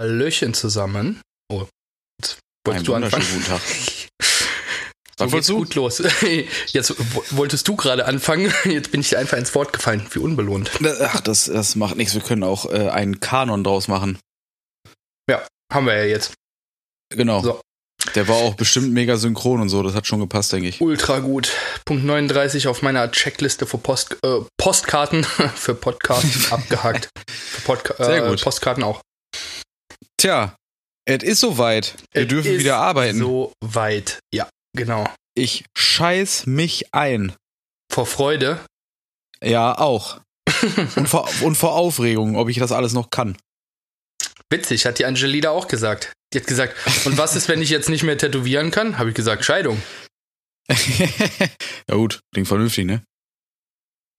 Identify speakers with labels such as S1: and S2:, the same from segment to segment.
S1: Hallöchen zusammen. Oh, jetzt wolltest
S2: Einen
S1: du anfangen?
S2: guten Tag.
S1: So
S2: Was
S1: geht's
S2: wolltest du?
S1: gut los. Jetzt wo- wolltest du gerade anfangen, jetzt bin ich dir einfach ins Wort gefallen. Wie unbelohnt.
S2: Ach, das, das macht nichts. Wir können auch äh, einen Kanon draus machen.
S1: Haben wir ja jetzt.
S2: Genau.
S1: So.
S2: Der war auch bestimmt mega synchron und so. Das hat schon gepasst, denke ich.
S1: Ultra gut. Punkt 39 auf meiner Checkliste für Post, äh, Postkarten, für Podcasts abgehakt. Für Podca
S2: Sehr
S1: äh,
S2: gut.
S1: Postkarten auch.
S2: Tja, es ist soweit. Wir
S1: Es
S2: dürfen wieder arbeiten.
S1: So weit. Ja, genau.
S2: Ich scheiß mich ein.
S1: Vor Freude.
S2: Ja, auch. und, vor, und vor Aufregung, ob ich das alles noch kann.
S1: Witzig, hat die Angelina auch gesagt. Die hat gesagt, und was ist, wenn ich jetzt nicht mehr tätowieren kann? Habe ich gesagt, Scheidung.
S2: ja gut, klingt vernünftig, ne?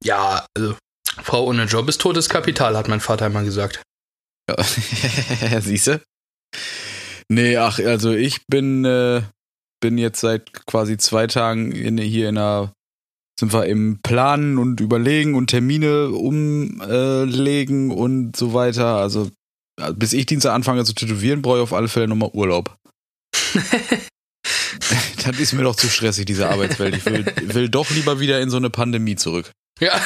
S1: Ja, also, Frau ohne Job ist totes Kapital, hat mein Vater immer gesagt.
S2: Siehste? Nee, ach, also ich bin, äh, bin jetzt seit quasi zwei Tagen in, hier in einer, sind wir im Planen und Überlegen und Termine umlegen und so weiter. Also äh, bis ich Dienstag anfange zu tätowieren, brauche ich auf alle Fälle nochmal Urlaub. das ist mir doch zu stressig, diese Arbeitswelt. Ich will, will doch lieber wieder in so eine Pandemie zurück.
S1: Ja.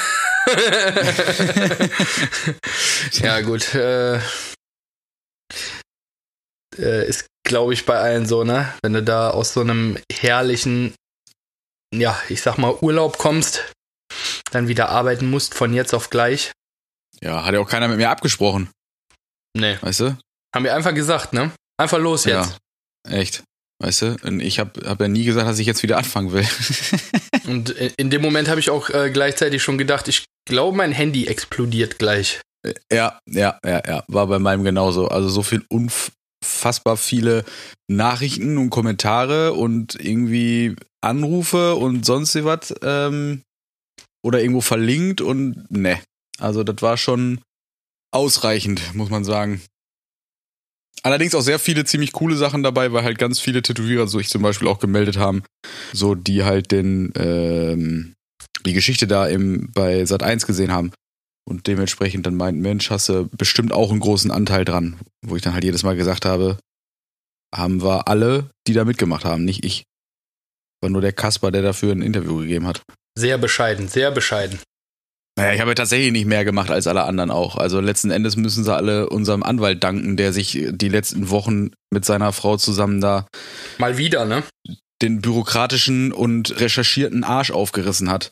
S1: ja, gut. Äh, äh, ist, glaube ich, bei allen so, ne? Wenn du da aus so einem herrlichen, ja, ich sag mal, Urlaub kommst, dann wieder arbeiten musst von jetzt auf gleich.
S2: Ja, hat ja auch keiner mit mir abgesprochen,
S1: Nee.
S2: weißt du?
S1: Haben wir einfach gesagt, ne? Einfach los jetzt.
S2: Ja, echt. Weißt du? Und ich habe hab ja nie gesagt, dass ich jetzt wieder anfangen will.
S1: Und in dem Moment habe ich auch äh, gleichzeitig schon gedacht, ich glaube, mein Handy explodiert gleich.
S2: ja, ja, ja, ja. War bei meinem genauso. Also so viel unfassbar viele Nachrichten und Kommentare und irgendwie Anrufe und sonst was. Ähm, oder irgendwo verlinkt und ne. Also das war schon ausreichend, muss man sagen. Allerdings auch sehr viele ziemlich coole Sachen dabei, weil halt ganz viele Tätowierer, so ich zum Beispiel auch gemeldet haben, so die halt den ähm, die Geschichte da im bei Sat 1 gesehen haben und dementsprechend dann meinten, Mensch, hast du bestimmt auch einen großen Anteil dran, wo ich dann halt jedes Mal gesagt habe, haben wir alle, die da mitgemacht haben, nicht ich. War nur der Kasper, der dafür ein Interview gegeben hat.
S1: Sehr bescheiden, sehr bescheiden.
S2: Naja, ich habe ja tatsächlich nicht mehr gemacht als alle anderen auch. Also letzten Endes müssen sie alle unserem Anwalt danken, der sich die letzten Wochen mit seiner Frau zusammen da
S1: Mal wieder, ne?
S2: Den bürokratischen und recherchierten Arsch aufgerissen hat.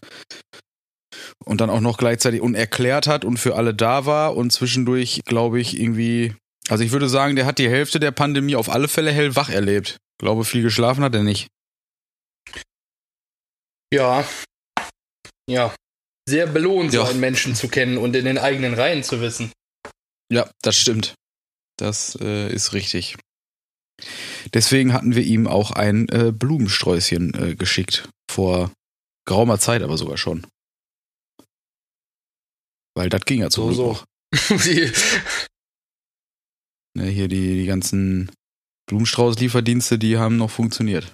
S2: Und dann auch noch gleichzeitig unerklärt hat und für alle da war und zwischendurch, glaube ich, irgendwie. Also ich würde sagen, der hat die Hälfte der Pandemie auf alle Fälle hellwach erlebt. Glaube, viel geschlafen hat er nicht.
S1: Ja. Ja. Sehr belohnt,
S2: Ja.
S1: so einen Menschen zu kennen und in den eigenen Reihen zu wissen.
S2: Ja, das stimmt. Das äh, ist richtig. Deswegen hatten wir ihm auch ein äh, Blumensträußchen äh, geschickt. Vor geraumer Zeit aber sogar schon. Weil das ging ja zum
S1: So,
S2: Glück
S1: so.
S2: Ne, hier die, die ganzen Blumenstrauß-Lieferdienste, die haben noch funktioniert.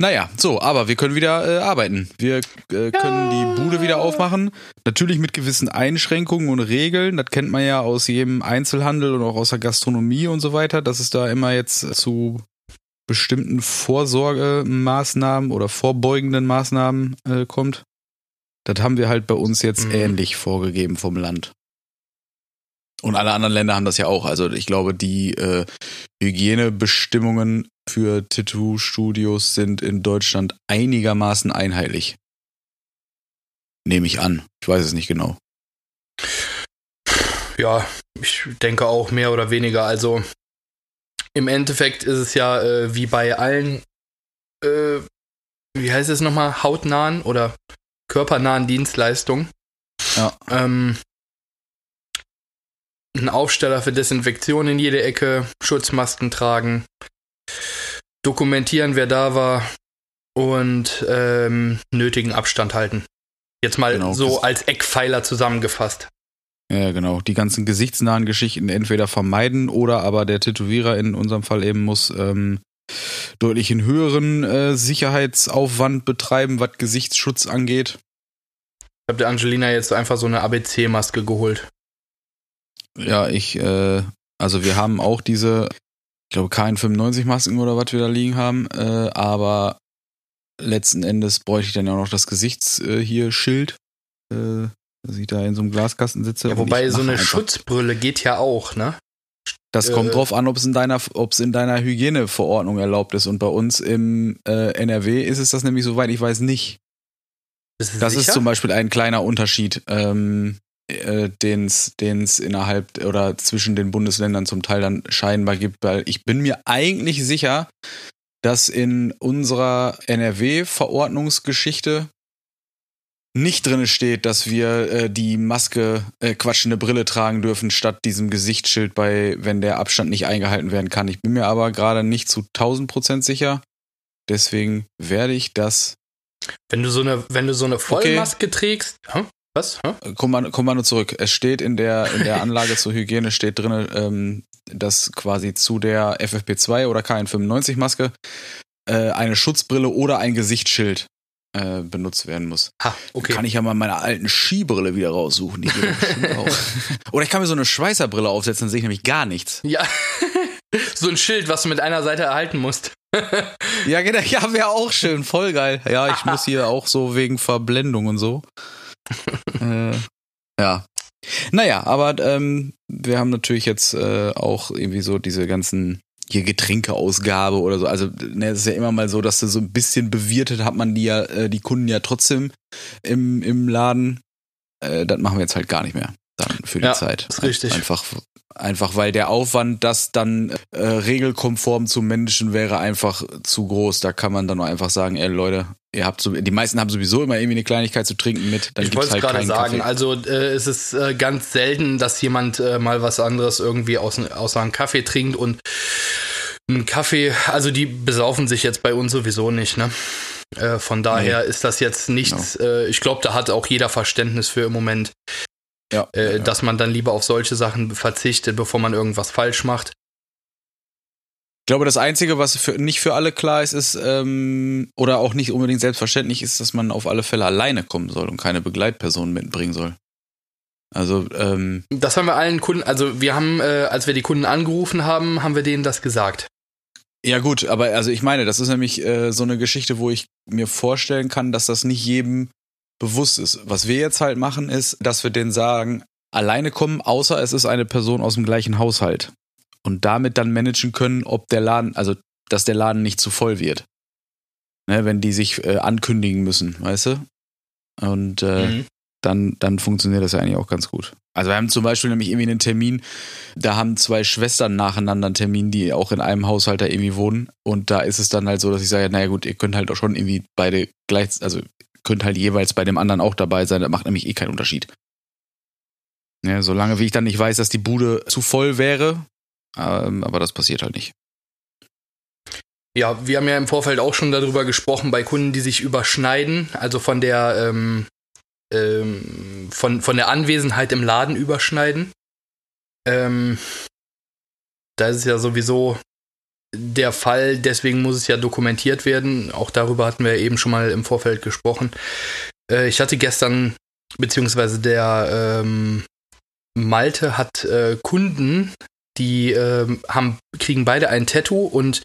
S2: Naja, so, aber wir können wieder äh, arbeiten. Wir äh, können die Bude wieder aufmachen. Natürlich mit gewissen Einschränkungen und Regeln. Das kennt man ja aus jedem Einzelhandel und auch aus der Gastronomie und so weiter, dass es da immer jetzt zu bestimmten Vorsorgemaßnahmen oder vorbeugenden Maßnahmen äh, kommt. Das haben wir halt bei uns jetzt
S1: Mhm.
S2: ähnlich vorgegeben vom Land. Und alle anderen Länder haben das ja auch. Also ich glaube, die äh, Hygienebestimmungen für Tattoo-Studios sind in Deutschland einigermaßen einheitlich. Nehme ich an. Ich weiß es nicht genau.
S1: ja, ich denke auch mehr oder weniger. Also im Endeffekt ist es ja äh, wie bei allen, äh, wie heißt es nochmal, hautnahen oder körpernahen Dienstleistungen.
S2: Ja.
S1: Ähm, ein Aufsteller für Desinfektion in jede Ecke, Schutzmasken tragen, dokumentieren, wer da war und ähm, nötigen Abstand halten. Jetzt mal
S2: Genau.
S1: so als Eckpfeiler zusammengefasst.
S2: Ja, genau. Die ganzen gesichtsnahen Geschichten entweder vermeiden oder aber der Tätowierer in unserem Fall eben muss ähm, deutlich einen höheren äh, Sicherheitsaufwand betreiben, was Gesichtsschutz angeht.
S1: Ich habe der Angelina jetzt einfach so eine ABC-Maske geholt.
S2: Ja, ich äh, Also wir haben auch diese, ich glaube, KN95-Masken oder was wir da liegen haben, äh, aber letzten Endes bräuchte ich dann ja auch noch das Gesichts äh, hier Schild, äh, dass ich da in so einem Glaskasten sitze.
S1: Ja, wobei so eine
S2: einfach-
S1: Schutzbrille geht ja auch, ne?
S2: Das kommt
S1: äh,
S2: drauf an, ob es in deiner, ob es in deiner Hygieneverordnung erlaubt ist. Und bei uns im äh, NRW ist es das nämlich, soweit ich weiß, nicht.
S1: Bist du
S2: Das ist
S1: sicher?
S2: zum Beispiel ein kleiner Unterschied, ähm, äh, den es innerhalb oder zwischen den Bundesländern zum Teil dann scheinbar gibt, weil ich bin mir eigentlich sicher, dass in unserer NRW-Verordnungsgeschichte nicht drin steht, dass wir äh, die Maske, äh, Quatsch, eine Brille tragen dürfen, statt diesem Gesichtsschild bei, wenn der Abstand nicht eingehalten werden kann. Ich bin mir aber gerade nicht zu 1000 Prozent sicher. Deswegen werde ich das
S1: Wenn du so eine, wenn du so eine Vollmaske trägst, hä? Was? Hä?
S2: Kommando, Kommando zurück. Es steht in der, in der Anlage zur Hygiene steht drin, ähm, dass quasi zu der FFP2 oder KN95-Maske äh, eine Schutzbrille oder ein Gesichtsschild äh, benutzt werden muss.
S1: Ha, okay.
S2: Kann ich ja mal meine alten Skibrille wieder raussuchen. Die geht auch. Oder ich kann mir so eine Schweißerbrille aufsetzen, dann sehe ich nämlich gar nichts.
S1: Ja. so ein Schild, was du mit einer Seite erhalten musst.
S2: Ja, genau. Ja, wäre auch schön. Voll geil. Ja, ich muss hier auch so wegen Verblendung und so. Äh, ja. Naja, aber ähm, wir haben natürlich jetzt äh, auch irgendwie so diese ganzen hier Getränkeausgabe oder so. Also, ne, es ist ja immer mal so, dass du so ein bisschen bewirtet hat man die ja, äh, die Kunden ja trotzdem im, im Laden. Äh, das machen wir jetzt halt gar nicht mehr. Dann für die
S1: Ja,
S2: Zeit.
S1: ist richtig.
S2: Einfach, einfach weil der Aufwand, das dann äh, regelkonform zu managen, wäre einfach zu groß. Da kann man dann auch einfach sagen, ey Leute, ihr habt so, die meisten haben sowieso immer irgendwie eine Kleinigkeit zu trinken mit. Dann
S1: ich wollte
S2: halt
S1: es gerade sagen.
S2: Kaffee.
S1: Also äh, es ist äh, ganz selten, dass jemand äh, mal was anderes irgendwie aus, außer einen Kaffee trinkt und einen Kaffee, also die besaufen sich jetzt bei uns sowieso nicht, ne? Äh, von daher ist das jetzt nichts, äh, ich glaube, da hat auch jeder Verständnis für im Moment,
S2: ja,
S1: äh,
S2: ja,
S1: dass man dann lieber auf solche Sachen verzichtet, bevor man irgendwas falsch macht.
S2: Ich glaube, das Einzige, was für, nicht für alle klar ist, ist, ähm, oder auch nicht unbedingt selbstverständlich ist, dass man auf alle Fälle alleine kommen soll und keine Begleitperson mitbringen soll. Also, ähm,
S1: Das haben wir allen Kunden, also wir haben, äh, als wir die Kunden angerufen haben, haben wir denen das gesagt.
S2: ja gut, aber also ich meine, das ist nämlich äh, so eine Geschichte, wo ich mir vorstellen kann, dass das nicht jedem bewusst ist. Was wir jetzt halt machen, ist, dass wir denen sagen, alleine kommen, außer es ist eine Person aus dem gleichen Haushalt. Und damit dann managen können, ob der Laden, also dass der Laden nicht zu voll wird. Ne, wenn die sich äh, ankündigen müssen, weißt du? Und äh,
S1: Mhm.
S2: dann, dann funktioniert das ja eigentlich auch ganz gut. Also wir haben zum Beispiel nämlich irgendwie einen Termin, da haben zwei Schwestern nacheinander einen Termin, die auch in einem Haushalt da irgendwie wohnen. Und da ist es dann halt so, dass ich sage, naja gut, ihr könnt halt auch schon irgendwie beide gleich, also könnt halt jeweils bei dem anderen auch dabei sein, das macht nämlich eh keinen Unterschied. Ja, solange wie ich dann nicht weiß, dass die Bude zu voll wäre, ähm, aber das passiert halt nicht.
S1: Ja, wir haben ja im Vorfeld auch schon darüber gesprochen, bei Kunden, die sich überschneiden, also von der, ähm, ähm, von, von der Anwesenheit im Laden überschneiden. Ähm, da ist es ja sowieso der Fall, deswegen muss es ja dokumentiert werden. Auch darüber hatten wir eben schon mal im Vorfeld gesprochen. Äh, ich hatte gestern, beziehungsweise der ähm, Malte hat äh, Kunden, die ähm, haben, kriegen beide ein Tattoo und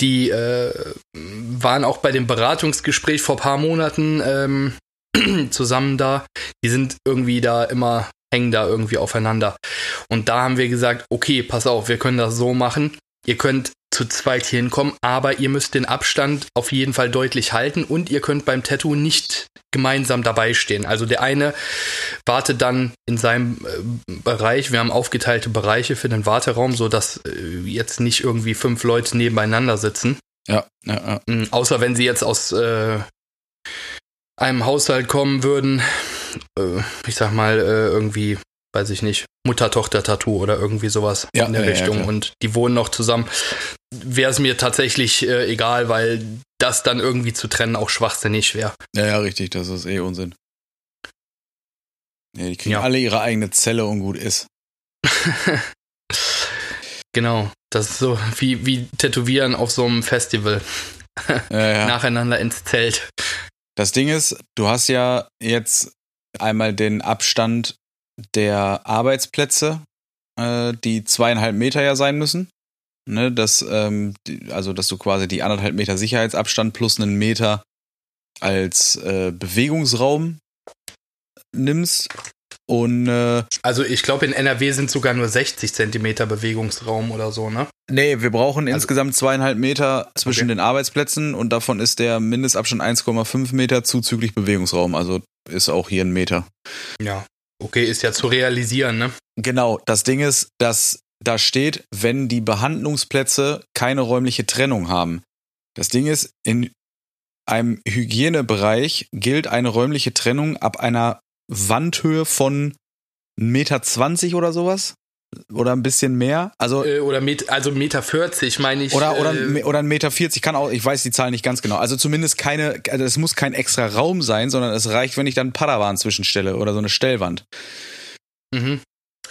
S1: die äh, waren auch bei dem Beratungsgespräch vor paar Monaten ähm, zusammen da. Die sind irgendwie da immer, hängen da irgendwie aufeinander. Und da haben wir gesagt, okay, pass auf, wir können das so machen. Ihr könnt zu zweit hier hinkommen, aber ihr müsst den Abstand auf jeden Fall deutlich halten und ihr könnt beim Tattoo nicht gemeinsam dabei stehen. Also der eine wartet dann in seinem äh, Bereich. Wir haben aufgeteilte Bereiche für den Warteraum, sodass äh, jetzt nicht irgendwie fünf Leute nebeneinander sitzen.
S2: Ja, ja, ja.
S1: Mm, Außer wenn sie jetzt aus äh, einem Haushalt kommen würden, äh, ich sag mal, äh, irgendwie, weiß ich nicht, Mutter-Tochter-Tattoo oder irgendwie sowas
S2: Ja,
S1: in der
S2: ja, ja,
S1: Richtung
S2: klar.
S1: und die wohnen noch zusammen, wäre es mir tatsächlich äh, egal, weil das dann irgendwie zu trennen auch schwachsinnig wäre.
S2: Ja, ja, richtig, das ist eh Unsinn. Ja, die kriegen
S1: Ja.
S2: alle ihre eigene Zelle und gut ist.
S1: Genau, das ist so wie, wie Tätowieren auf so einem Festival.
S2: Ja, ja.
S1: Nacheinander ins Zelt.
S2: Das Ding ist, du hast ja jetzt einmal den Abstand der Arbeitsplätze äh, die zweieinhalb Meter ja sein müssen. Ne, dass, ähm, die, also dass du quasi die anderthalb Meter Sicherheitsabstand plus einen Meter als äh, Bewegungsraum nimmst. Und äh,
S1: Also ich glaube, in NRW sind sogar nur 60 Zentimeter Bewegungsraum oder so, ne?
S2: nee, wir brauchen insgesamt zweieinhalb Meter zwischen
S1: Okay.
S2: den Arbeitsplätzen und davon ist der Mindestabstand 1,5 Meter zuzüglich Bewegungsraum. Also ist auch hier ein Meter.
S1: Ja. Okay, ist ja zu realisieren, ne?
S2: Genau, das Ding ist, dass da steht, wenn die Behandlungsplätze keine räumliche Trennung haben. Das Ding ist, in einem Hygienebereich gilt eine räumliche Trennung ab einer Wandhöhe von 1,20 Meter oder sowas. Oder ein bisschen mehr. Also
S1: Äh, oder Met also Meter 40, meine ich.
S2: oder, oder,
S1: äh,
S2: oder ein Meter 40, kann auch, ich weiß die Zahl nicht ganz genau. Also zumindest keine, also es muss kein extra Raum sein, sondern es reicht, wenn ich dann Padawan zwischenstelle oder so eine Stellwand.
S1: mhm.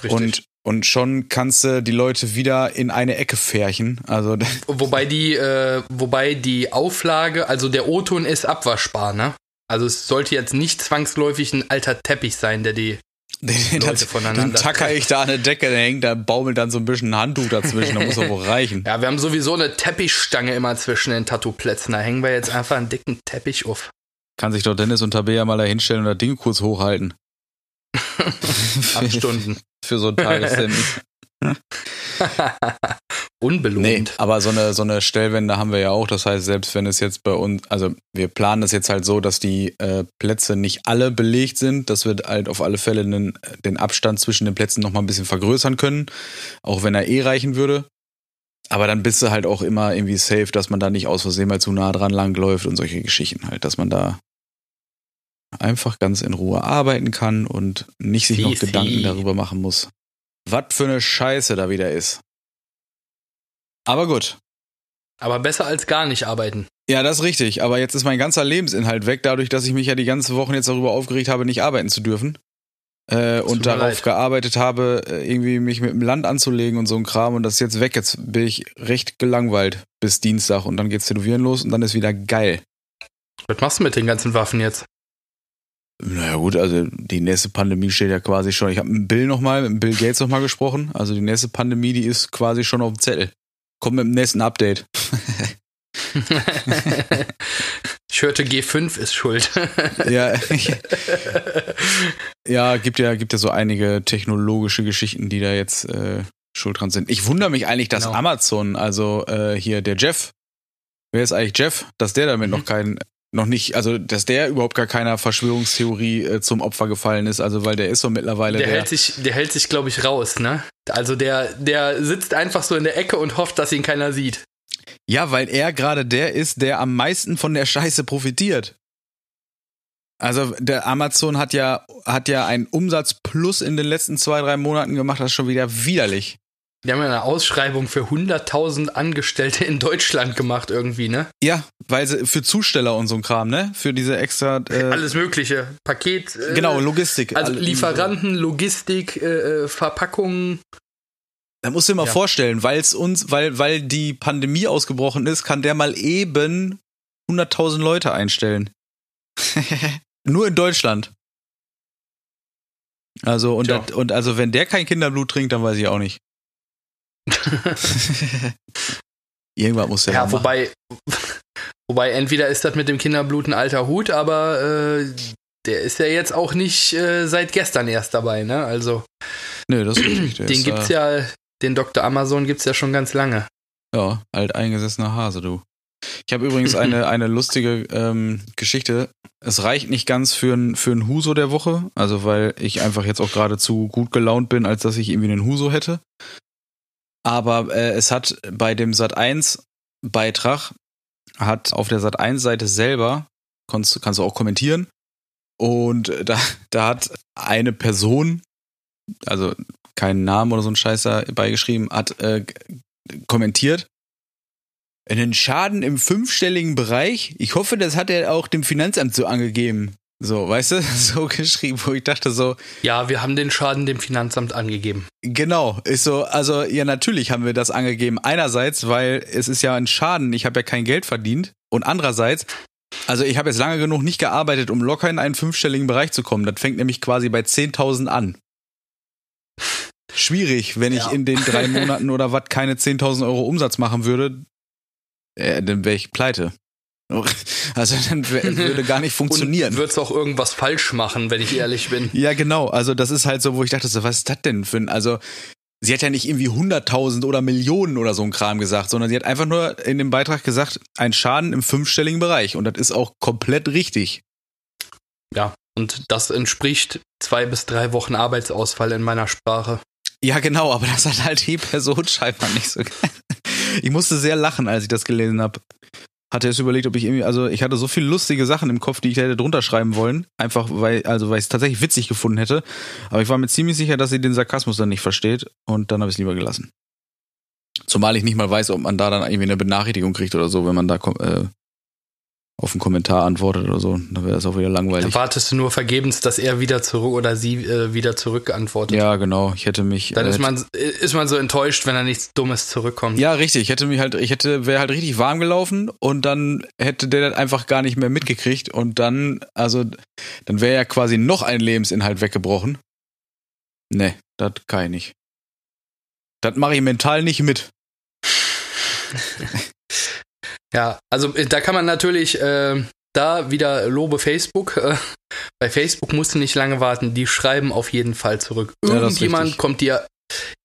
S1: Richtig.
S2: Und, und schon kannst du die Leute wieder in eine Ecke färchen. Also
S1: Wobei die, äh, wobei die Auflage, also der O-Ton ist abwaschbar, ne? Also es sollte jetzt nicht zwangsläufig ein alter Teppich sein, der die.
S2: Den,
S1: Leute voneinander
S2: dann tacker ich da an der Decke, da hängt, da baumelt dann so ein bisschen ein Handtuch dazwischen, da muss doch wohl reichen.
S1: Ja, wir haben sowieso eine Teppichstange immer zwischen den Tattoo-Plätzen. Da hängen wir jetzt einfach einen dicken Teppich auf.
S2: Kann sich doch Dennis und Tabea mal da hinstellen und das Ding kurz hochhalten.
S1: Acht Stunden.
S2: Für so ein Tagestermin.
S1: Unbelohnt.
S2: Nee, aber so eine, so eine Stellwände haben wir ja auch. Das heißt, selbst wenn es jetzt bei uns, also wir planen das jetzt halt so, dass die äh, Plätze nicht alle belegt sind, dass wir halt auf alle Fälle den, den Abstand zwischen den Plätzen noch mal ein bisschen vergrößern können, auch wenn er eh reichen würde. Aber dann bist du halt auch immer irgendwie safe, dass man da nicht aus Versehen mal zu nah dran langläuft und solche Geschichten halt, dass man da einfach ganz in Ruhe arbeiten kann und nicht sich noch Gedanken darüber machen muss, was für eine Scheiße da wieder ist. Aber gut.
S1: Aber besser als gar nicht arbeiten.
S2: Ja, das ist richtig. Aber jetzt ist mein ganzer Lebensinhalt weg, dadurch, dass ich mich ja die ganze Woche jetzt darüber aufgeregt habe, nicht arbeiten zu dürfen. Äh, und darauf
S1: leid.
S2: gearbeitet habe, äh, irgendwie mich mit dem Land anzulegen und so ein Kram. Und das ist jetzt weg. Jetzt bin ich recht gelangweilt bis Dienstag und dann geht's tätowieren los und dann ist wieder geil.
S1: Was machst du mit den ganzen Waffen jetzt?
S2: Naja gut, also die nächste Pandemie steht ja quasi schon. Ich habe mit Bill nochmal, mit Bill Gates nochmal gesprochen. Also die nächste Pandemie, die ist quasi schon auf dem Zettel. Kommt mit dem nächsten Update.
S1: ich hörte, G5 ist schuld.
S2: ja, ja, gibt ja, gibt ja so einige technologische Geschichten, die da jetzt äh, schuld dran sind. Ich wundere mich eigentlich, dass
S1: Genau.
S2: Amazon, also äh, hier der Jeff, wer ist eigentlich Jeff, dass der damit
S1: Mhm.
S2: noch kein, noch nicht, also dass der überhaupt gar keiner Verschwörungstheorie äh, zum Opfer gefallen ist, also weil der ist so mittlerweile
S1: Der
S2: der,
S1: hält sich, der hält sich, glaube ich, raus, ne? Also der, der sitzt einfach so in der Ecke und hofft, dass ihn keiner sieht.
S2: ja, weil er gerade der ist, der am meisten von der Scheiße profitiert. Also der Amazon hat ja hat ja einen Umsatz plus in den letzten zwei drei Monaten gemacht, das ist schon wieder widerlich.
S1: Die haben ja eine Ausschreibung für 100.000 Angestellte in Deutschland gemacht irgendwie, ne?
S2: Ja, weil sie für Zusteller und so ein Kram, ne? Für diese extra äh,
S1: Alles mögliche. Paket. Äh,
S2: genau Logistik.
S1: Also Lieferanten, Logistik, äh, äh, Verpackungen.
S2: Da musst du dir mal
S1: Ja.
S2: vorstellen, weil es uns, weil weil die Pandemie ausgebrochen ist, kann der mal eben 100.000 Leute einstellen. Nur in Deutschland. Also und, das, und also wenn der kein Kinderblut trinkt, dann weiß ich auch nicht. Irgendwas muss der
S1: Ja,
S2: ja,
S1: wobei, wobei entweder ist das mit dem Kinderblut ein alter Hut, aber äh, der ist ja jetzt auch nicht äh, seit gestern erst dabei, ne? Also
S2: Nö, das ist richtig.
S1: Den
S2: ist,
S1: gibt's
S2: äh,
S1: ja, den Dr. Amazon gibt's ja schon ganz lange.
S2: Ja, alteingesessener Hase, du. Ich habe übrigens eine, eine lustige ähm, Geschichte. Es reicht nicht ganz für ein, für ein Huso der Woche, also weil ich einfach jetzt auch gerade zu gut gelaunt bin, als dass ich irgendwie einen Huso hätte. Aber äh, es hat bei dem Sat 1 Beitrag hat auf der Sat 1 Seite selber kannst, du- kannst du auch kommentieren und da da hat eine Person also keinen Namen oder so ein Scheiß dabei geschrieben hat äh, kommentiert einen Schaden im fünfstelligen Bereich. Ich hoffe, das hat er auch dem Finanzamt so angegeben. So, weißt du, so geschrieben, wo ich dachte so,
S1: Ja, wir haben den Schaden dem Finanzamt angegeben.
S2: genau, ist so, also ja, natürlich haben wir das angegeben. Einerseits, weil es ist ja ein Schaden, ich habe ja kein Geld verdient. Und andererseits, also ich habe jetzt lange genug nicht gearbeitet, um locker in einen fünfstelligen Bereich zu kommen. Das fängt nämlich quasi bei 10.000 an. schwierig, wenn ich
S1: Ja.
S2: in den drei Monaten oder was keine 10.000 Euro Umsatz machen würde, äh, dann wäre ich pleite. Also dann würde gar nicht funktionieren.
S1: Und würdest auch irgendwas falsch machen, wenn ich ehrlich bin.
S2: Ja, genau. Also das ist halt so, wo ich dachte, so, was ist das denn für ein, also sie hat ja nicht irgendwie 100.000 oder Millionen oder so ein Kram gesagt, sondern sie hat einfach nur in dem Beitrag gesagt, ein Schaden im fünfstelligen Bereich. Und das ist auch komplett richtig.
S1: Ja, und das entspricht zwei bis drei Wochen Arbeitsausfall in meiner Sprache.
S2: Ja, genau, aber das hat halt die Person scheinbar nicht so. Ich musste sehr lachen, als ich das gelesen habe. Hatte jetzt überlegt, ob ich irgendwie, also ich hatte so viele lustige Sachen im Kopf, die ich hätte drunter schreiben wollen, einfach weil, also weil ich es tatsächlich witzig gefunden hätte. Aber ich war mir ziemlich sicher, dass sie den Sarkasmus dann nicht versteht und dann habe ich es lieber gelassen. Zumal ich nicht mal weiß, ob man da dann irgendwie eine Benachrichtigung kriegt oder so, wenn man da äh, auf einen Kommentar antwortet oder so. Dann wäre das auch wieder
S1: Dann
S2: langweilig.
S1: wartest du nur vergebens, dass er wieder zurück oder sie äh, wieder zurückantwortet.
S2: Ja, genau. Ich hätte mich.
S1: Dann
S2: äh,
S1: ist man, ist man so enttäuscht, wenn da nichts Dummes zurückkommt.
S2: Ja, richtig. Ich hätte mich halt, ich hätte, wäre halt richtig warm gelaufen und dann hätte der das einfach gar nicht mehr mitgekriegt und dann, also, dann wäre ja quasi noch ein Lebensinhalt weggebrochen. Nee, das kann ich nicht. Das mache ich mental nicht mit.
S1: Ja, also äh, da kann man natürlich äh, da wieder lobe Facebook. Äh, bei Facebook musst du nicht lange warten, die schreiben auf jeden Fall zurück.
S2: Ja,
S1: Irgendjemand
S2: richtig.
S1: kommt dir,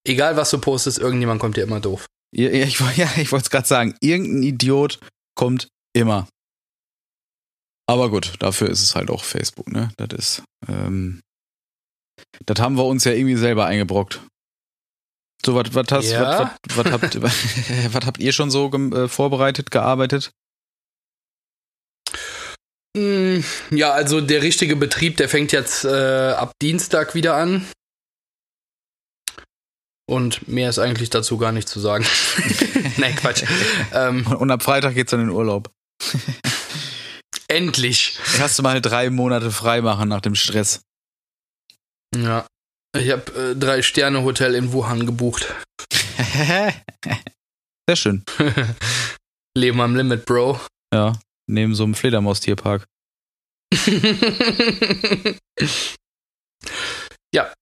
S1: egal was du postest, irgendjemand kommt dir immer doof.
S2: Ja, ja, ich, ja, ich wollte es gerade sagen. Irgendein Idiot kommt immer. Aber gut, dafür ist es halt auch Facebook, ne? Das ist, ähm, das haben wir uns ja irgendwie selber eingebrockt. So, was hast,
S1: Ja.
S2: was, was, habt, was habt ihr schon so äh, vorbereitet, gearbeitet?
S1: Mm, Ja, also der richtige Betrieb, der fängt jetzt äh, ab Dienstag wieder an. Und mehr ist eigentlich dazu gar nicht zu sagen. Nein, Quatsch. Ähm,
S2: Und ab Freitag geht's dann in den Urlaub.
S1: endlich.
S2: Hast du mal drei Monate frei machen nach dem Stress.
S1: Ja. Ich habe äh, drei Sterne Hotel in Wuhan gebucht.
S2: Sehr schön.
S1: Leben am Limit, Bro.
S2: Ja, neben so einem Fledermaustierpark.
S1: ja.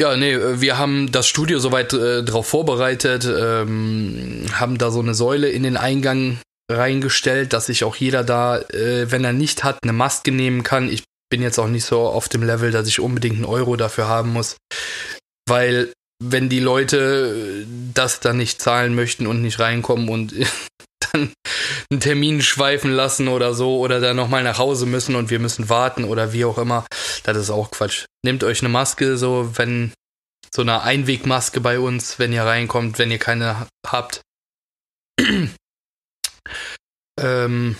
S1: Ja, nee, äh, wir haben das Studio soweit äh, drauf vorbereitet, ähm, haben da so eine Säule in den Eingang reingestellt, dass sich auch jeder da, äh, wenn er nicht hat, eine Maske nehmen kann. Ich bin jetzt auch nicht so auf dem Level, dass ich unbedingt einen Euro dafür haben muss. Weil, wenn die Leute äh, das dann nicht zahlen möchten und nicht reinkommen und dann einen Termin schweifen lassen oder so oder dann nochmal nach Hause müssen und wir müssen warten oder wie auch immer, das ist auch Quatsch. Nehmt euch eine Maske, so wenn so eine Einwegmaske bei uns, wenn ihr reinkommt, wenn ihr keine habt. ähm,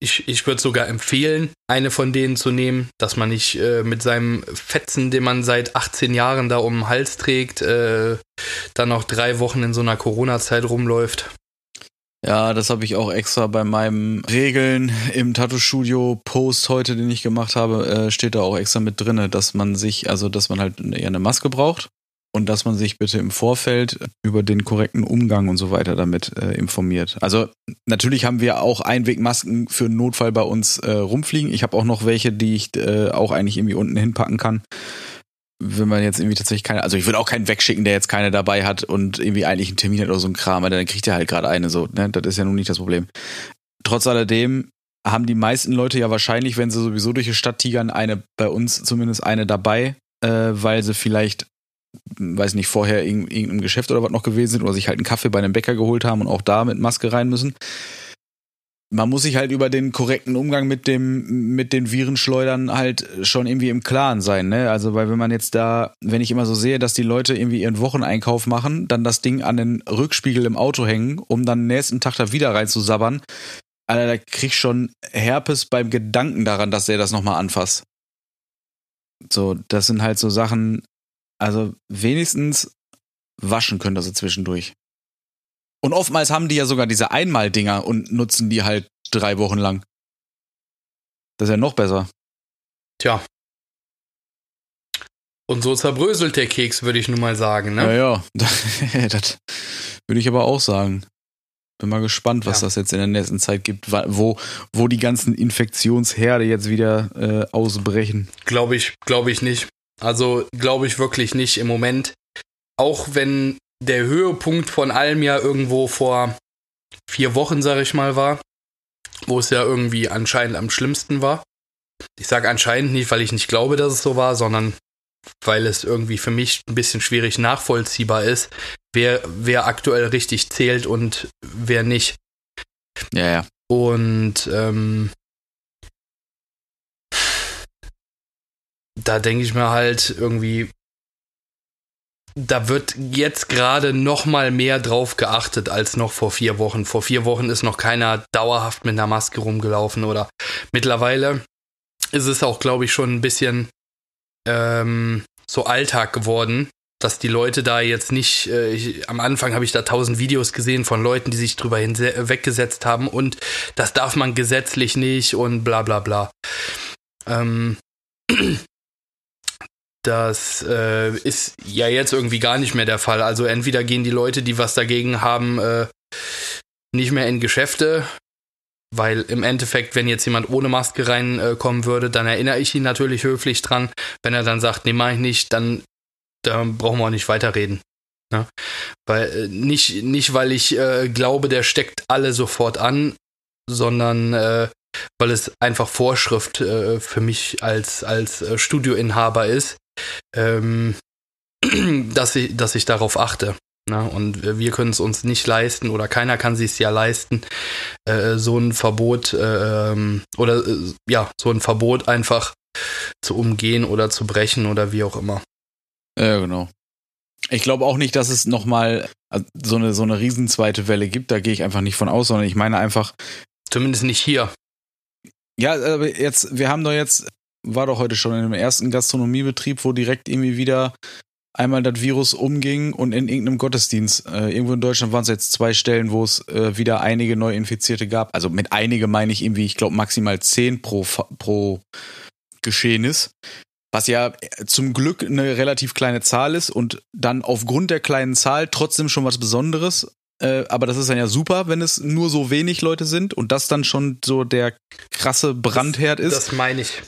S1: ich ich würde sogar empfehlen, eine von denen zu nehmen, dass man nicht äh, mit seinem Fetzen, den man seit 18 Jahren da um den Hals trägt, äh, dann noch drei Wochen in so einer Corona-Zeit rumläuft.
S2: Ja, das habe ich auch extra bei meinem Regeln im Tattoo-Studio-Post heute, den ich gemacht habe, äh, steht da auch extra mit drinne, dass man sich, also dass man halt eher eine Maske braucht und dass man sich bitte im Vorfeld über den korrekten Umgang und so weiter damit äh, informiert. Also natürlich haben wir auch Einwegmasken für einen Notfall bei uns äh, rumfliegen. Ich habe auch noch welche, die ich äh, auch eigentlich irgendwie unten hinpacken kann. Wenn man jetzt irgendwie tatsächlich keine, also ich würde auch keinen wegschicken, der jetzt keine dabei hat und irgendwie eigentlich einen Termin hat oder so ein Kram, weil dann kriegt er halt gerade eine so, ne? Das ist ja nun nicht das Problem. Trotz alledem haben die meisten Leute ja wahrscheinlich, wenn sie sowieso durch die Stadt tigern, eine, bei uns zumindest eine dabei, äh, weil sie vielleicht, weiß nicht, vorher in irgendeinem Geschäft oder was noch gewesen sind oder sich halt einen Kaffee bei einem Bäcker geholt haben und auch da mit Maske rein müssen. Man muss sich halt über den korrekten Umgang mit dem, mit den Virenschleudern halt schon irgendwie im Klaren sein, ne? Also, weil wenn man jetzt da, wenn ich immer so sehe, dass die Leute irgendwie ihren Wocheneinkauf machen, dann das Ding an den Rückspiegel im Auto hängen, um dann nächsten Tag da wieder reinzusabbern, Alter, da krieg ich schon Herpes beim Gedanken daran, dass der das nochmal anfasst. So, das sind halt so Sachen, also wenigstens waschen können das so zwischendurch. Und oftmals haben die ja sogar diese Einmaldinger und nutzen die halt drei Wochen lang. Das ist ja noch besser.
S1: Tja. Und so zerbröselt der Keks, würde ich nun mal sagen, ne?
S2: Ja, ja. das würde ich aber auch sagen. Bin mal gespannt, was
S1: Ja.
S2: das jetzt in der nächsten Zeit gibt, wo, wo die ganzen Infektionsherde jetzt wieder äh, ausbrechen.
S1: Glaube ich, glaube ich nicht. Also glaube ich wirklich nicht im Moment. Auch wenn der Höhepunkt von allem ja irgendwo vor vier Wochen, sag ich mal, war, wo es ja irgendwie anscheinend am schlimmsten war. Ich sage anscheinend nicht, weil ich nicht glaube, dass es so war, sondern weil es irgendwie für mich ein bisschen schwierig nachvollziehbar ist, wer, wer aktuell richtig zählt und wer nicht.
S2: Ja, ja.
S1: Und ähm, da denke ich mir halt irgendwie, da wird jetzt gerade noch mal mehr drauf geachtet als noch vor vier Wochen. Vor vier Wochen ist noch keiner dauerhaft mit einer Maske rumgelaufen oder mittlerweile ist es auch, glaube ich, schon ein bisschen ähm, so Alltag geworden, dass die Leute da jetzt nicht, äh, ich, am Anfang habe ich da tausend Videos gesehen von Leuten, die sich drüber hinweggesetzt haben und das darf man gesetzlich nicht und bla bla bla. Ähm, das äh, ist ja jetzt irgendwie gar nicht mehr der Fall. Also entweder gehen die Leute, die was dagegen haben, äh, nicht mehr in Geschäfte, weil im Endeffekt, wenn jetzt jemand ohne Maske reinkommen äh, würde, dann erinnere ich ihn natürlich höflich dran. Wenn er dann sagt, nee, mach ich nicht, dann, dann brauchen wir auch nicht weiterreden. Ne? Weil, äh, nicht, nicht, weil ich äh, glaube, der steckt alle sofort an, sondern äh, weil es einfach Vorschrift für mich als, als Studioinhaber ist, ähm, dass, ich, dass ich darauf achte. Ne? und wir können es uns nicht leisten oder keiner kann sich es ja leisten, äh, so ein Verbot äh, oder äh, ja, so ein Verbot einfach zu umgehen oder zu brechen oder wie auch immer.
S2: Ja, genau. Ich glaube auch nicht, dass es nochmal äh, so eine, so eine riesen zweite Welle gibt. Da gehe ich einfach nicht von aus, sondern ich meine einfach.
S1: Zumindest nicht hier.
S2: Ja, aber jetzt, wir haben doch jetzt, war doch heute schon in dem ersten Gastronomiebetrieb, wo direkt irgendwie wieder einmal das Virus umging und in irgendeinem Gottesdienst, äh, irgendwo in Deutschland waren es jetzt zwei Stellen, wo es äh, wieder einige Neuinfizierte gab. Also mit einige meine ich irgendwie, ich glaube maximal zehn pro, pro Geschehnis. Was ja zum Glück eine relativ kleine Zahl ist und dann aufgrund der kleinen Zahl trotzdem schon was Besonderes. Äh, aber das ist dann ja super, wenn es nur so wenig Leute sind und das dann schon so der krasse Brandherd ist.
S1: Das meine ich.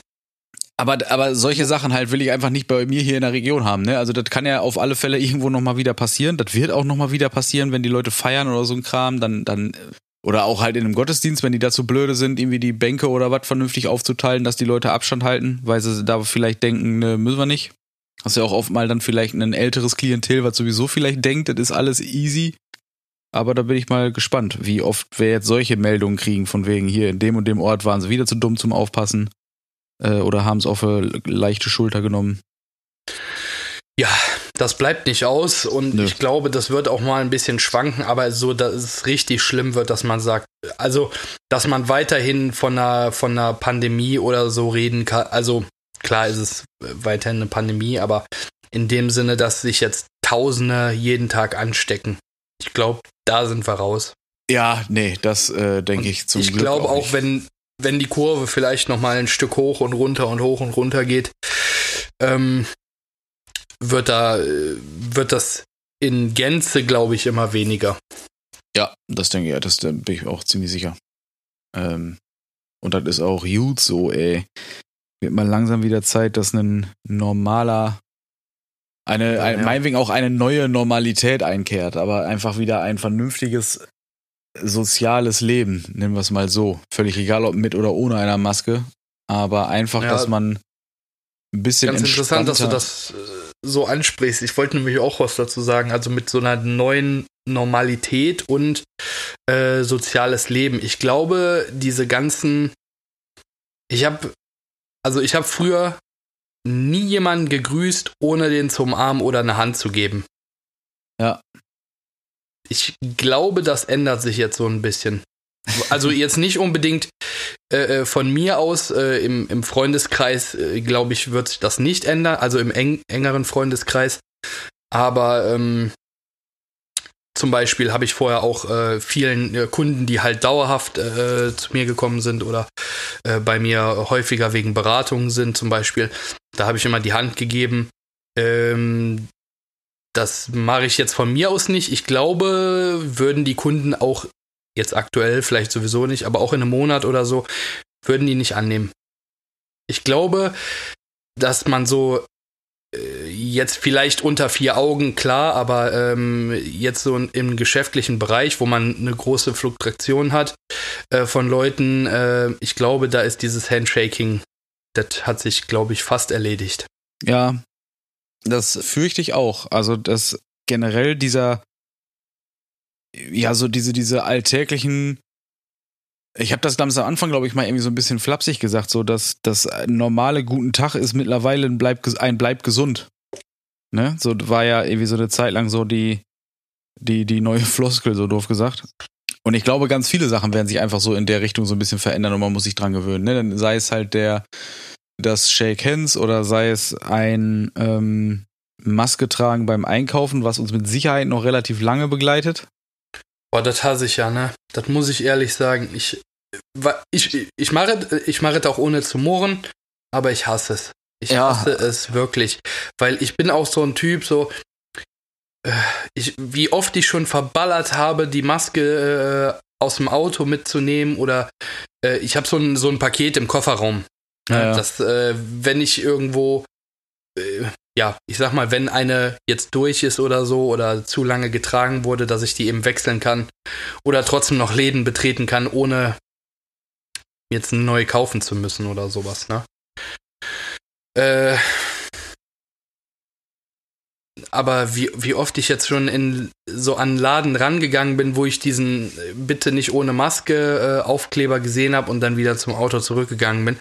S2: Aber, aber solche Sachen halt will ich einfach nicht bei mir hier in der Region haben. Ne? Also das kann ja auf alle Fälle irgendwo nochmal wieder passieren. Das wird auch nochmal wieder passieren, wenn die Leute feiern oder so ein Kram. Dann, dann oder auch halt in einem Gottesdienst, wenn die dazu blöde sind, irgendwie die Bänke oder was vernünftig aufzuteilen, dass die Leute Abstand halten, weil sie da vielleicht denken, ne, müssen wir nicht. Hast ja auch oft mal dann vielleicht ein älteres Klientel, was sowieso vielleicht denkt, das ist alles easy. Aber da bin ich mal gespannt, wie oft wir jetzt solche Meldungen kriegen, von wegen hier in dem und dem Ort waren sie wieder zu dumm zum Aufpassen äh, oder haben es auf eine leichte Schulter genommen.
S1: Ja, das bleibt nicht aus und Nö. ich glaube, das wird auch mal ein bisschen schwanken, aber so, dass es richtig schlimm wird, dass man sagt, also, dass man weiterhin von einer, von einer Pandemie oder so reden kann. Also, klar ist es weiterhin eine Pandemie, aber in dem Sinne, dass sich jetzt Tausende jeden Tag anstecken. Ich glaube, da sind wir raus.
S2: Ja, nee, das äh, denke ich zum
S1: ich Glück. Ich glaube auch, auch wenn, wenn die Kurve vielleicht noch mal ein Stück hoch und runter und hoch und runter geht, ähm, wird da wird das in Gänze, glaube ich, immer weniger.
S2: Ja, das denke ich, das bin ich auch ziemlich sicher. Ähm, und das ist auch gut so, ey. Wird mal langsam wieder Zeit, dass ein normaler, eine, ja, ein, ja. meinetwegen auch eine neue Normalität einkehrt, aber einfach wieder ein vernünftiges soziales Leben, nennen wir es mal so. Völlig egal, ob mit oder ohne einer Maske. Aber einfach, ja, dass man ein bisschen.
S1: Ganz interessant, dass du das äh, so ansprichst. Ich wollte nämlich auch was dazu sagen. Also mit so einer neuen Normalität und äh, soziales Leben. Ich glaube, diese ganzen. Ich habe. Also ich habe früher nie jemanden gegrüßt, ohne den zum Arm oder eine Hand zu geben.
S2: Ja
S1: ich glaube, das ändert sich jetzt so ein bisschen. Also jetzt nicht unbedingt äh, äh, von mir aus, äh, im, im Freundeskreis, äh, glaube ich, wird sich das nicht ändern, also im eng, engeren Freundeskreis. Aber ähm, zum Beispiel habe ich vorher auch äh, vielen äh, Kunden, die halt dauerhaft zu mir gekommen sind oder bei mir häufiger wegen Beratungen sind, zum Beispiel, da habe ich immer die Hand gegeben. Ähm, das mache ich jetzt von mir aus nicht. Ich glaube, würden die Kunden auch jetzt aktuell vielleicht sowieso nicht, aber auch in einem Monat oder so, würden die nicht annehmen. Ich glaube, dass man so äh, jetzt vielleicht unter vier Augen, klar, aber ähm, jetzt so im geschäftlichen Bereich, wo man eine große Fluktuation hat äh, von Leuten, äh, ich glaube, da ist dieses Handshaking, das hat sich, glaube ich, fast erledigt.
S2: Ja, das fürchte ich auch. Also, dass generell dieser, ja, so diese, diese alltäglichen ich habe das damals am Anfang, glaube ich, mal irgendwie so ein bisschen flapsig gesagt, so dass das normale guten Tag ist mittlerweile ein bleib, ein bleib gesund. Ne? So war ja irgendwie so eine Zeit lang so die, die, die neue Floskel, so doof gesagt. Und ich glaube, ganz viele Sachen werden sich einfach so in der Richtung so ein bisschen verändern und man muss sich dran gewöhnen. Ne? Dann sei es halt der, das Shake Hands oder sei es ein ähm, Maske tragen beim Einkaufen, was uns mit Sicherheit noch relativ lange begleitet.
S1: Boah, das hasse ich ja, ne? Das muss ich ehrlich sagen. Ich, ich, ich mache ich mache es auch ohne zu murren, aber ich hasse es. Ich ja. hasse es wirklich. Weil ich bin auch so ein Typ, so, äh, ich, wie oft ich schon verballert habe, die Maske äh, aus dem Auto mitzunehmen oder äh, ich habe so ein, so ein Paket im Kofferraum. Ja, ja. Das, äh, wenn ich irgendwo äh, ja, ich sag mal, wenn eine jetzt durch ist oder so oder zu lange getragen wurde, dass ich die eben wechseln kann oder trotzdem noch Läden betreten kann, ohne jetzt eine neue kaufen zu müssen oder sowas, ne? Äh, aber wie, wie oft ich jetzt schon in so an Laden rangegangen bin, wo ich diesen äh, bitte nicht ohne Maske äh, Aufkleber gesehen habe und dann wieder zum Auto zurückgegangen bin,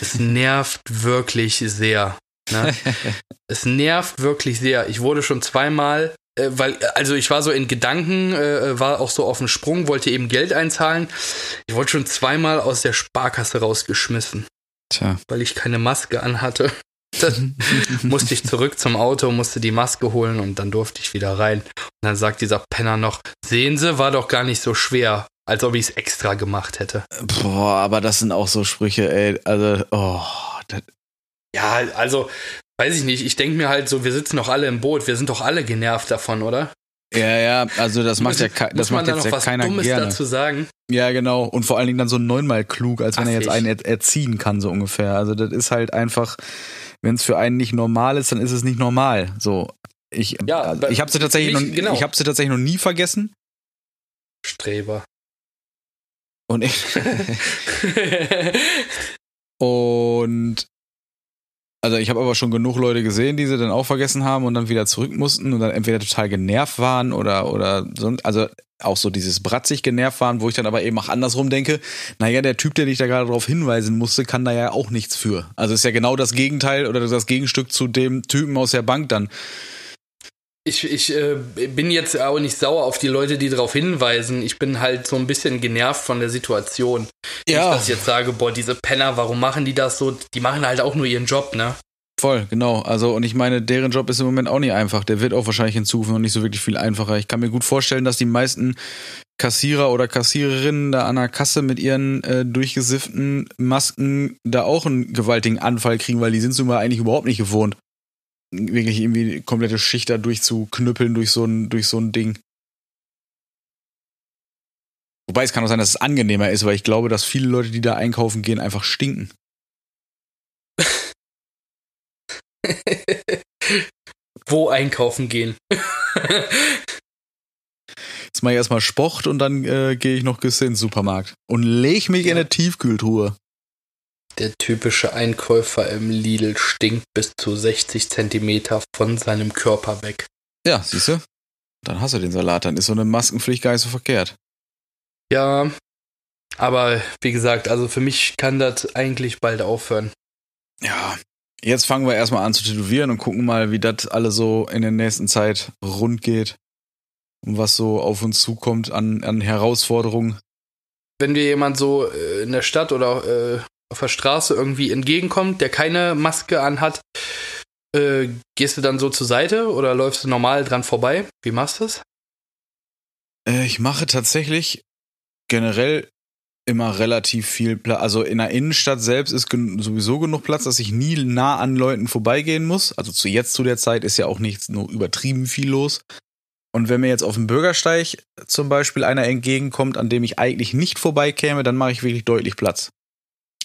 S1: es nervt wirklich sehr. Ne? es nervt wirklich sehr. Ich wurde schon zweimal, äh, weil, also ich war so in Gedanken, äh, war auch so auf dem Sprung, wollte eben Geld einzahlen. Ich wurde schon zweimal aus der Sparkasse rausgeschmissen. Tja. Weil ich keine Maske anhatte. Dann musste ich zurück zum Auto, musste die Maske holen und dann durfte ich wieder rein. Und dann sagt dieser Penner noch, sehen Sie, war doch gar nicht so schwer, als ob ich es extra gemacht hätte.
S2: Boah, aber das sind auch so Sprüche, ey. Also, oh, das,
S1: ja, also, weiß ich nicht. Ich denke mir halt so, wir sitzen doch alle im Boot. Wir sind doch alle genervt davon, oder?
S2: Ja, ja, also das macht ja, das macht jetzt ja keiner Dummes gerne.
S1: dazu sagen.
S2: Ja, genau. Und vor allen Dingen dann so neunmal klug, als wenn Ach, er jetzt einen er erziehen kann, so ungefähr. Also das ist halt einfach, wenn es für einen nicht normal ist, dann ist es nicht normal. So, ich, ja, also, ich habe sie tatsächlich noch, genau. ich habe sie tatsächlich noch nie vergessen.
S1: Streber.
S2: Und ich. und also ich habe aber schon genug Leute gesehen, die sie dann auch vergessen haben und dann wieder zurück mussten und dann entweder total genervt waren oder oder sonst, also auch so dieses bratzig genervt waren, wo ich dann aber eben auch andersrum denke, naja, der Typ, der dich da gerade darauf hinweisen musste, kann da ja auch nichts für. Also ist ja genau das Gegenteil oder das Gegenstück zu dem Typen aus der Bank dann.
S1: Ich, ich äh, bin jetzt auch nicht sauer auf die Leute, die darauf hinweisen. Ich bin halt so ein bisschen genervt von der Situation. Ja. Dass ich jetzt sage, boah, diese Penner, warum machen die das so? Die machen halt auch nur ihren Job, ne?
S2: Voll, genau. Also, und ich meine, deren Job ist im Moment auch nicht einfach. Der wird auch wahrscheinlich in Zukunft noch nicht so wirklich viel einfacher. Ich kann mir gut vorstellen, dass die meisten Kassierer oder Kassiererinnen da an der Kasse mit ihren äh, durchgesifften Masken da auch einen gewaltigen Anfall kriegen, weil die sind es nun mal eigentlich überhaupt nicht gewohnt wirklich irgendwie die komplette Schicht da durchzuknüppeln durch so ein, durch so ein Ding. Wobei es kann auch sein, dass es angenehmer ist, weil ich glaube, dass viele Leute, die da einkaufen gehen, einfach stinken.
S1: Wo einkaufen gehen?
S2: Jetzt mache ich erstmal Sport und dann äh, gehe ich noch in den Supermarkt und leg mich ja. in eine Tiefkühltruhe.
S1: Der typische Einkäufer im Lidl stinkt bis zu 60 Zentimeter von seinem Körper weg.
S2: Ja, siehst du? Dann hast du den Salat, dann ist so eine Maskenpflicht gar nicht so verkehrt.
S1: Ja, aber wie gesagt, also für mich kann das eigentlich bald aufhören.
S2: Ja, jetzt fangen wir erstmal an zu tätowieren und gucken mal, wie das alle so in der nächsten Zeit rund geht und was so auf uns zukommt an, an Herausforderungen.
S1: Wenn dir jemand so äh, in der Stadt oder äh, auf der Straße irgendwie entgegenkommt, der keine Maske anhat, äh, gehst du dann so zur Seite oder läufst du normal dran vorbei? Wie machst du das?
S2: Äh, ich mache tatsächlich generell immer relativ viel Platz. Also in der Innenstadt selbst ist gen sowieso genug Platz, dass ich nie nah an Leuten vorbeigehen muss. Also zu jetzt zu der Zeit ist ja auch nichts nur übertrieben viel los. Und wenn mir jetzt auf dem Bürgersteig zum Beispiel einer entgegenkommt, an dem ich eigentlich nicht vorbeikäme, dann mache ich wirklich deutlich Platz.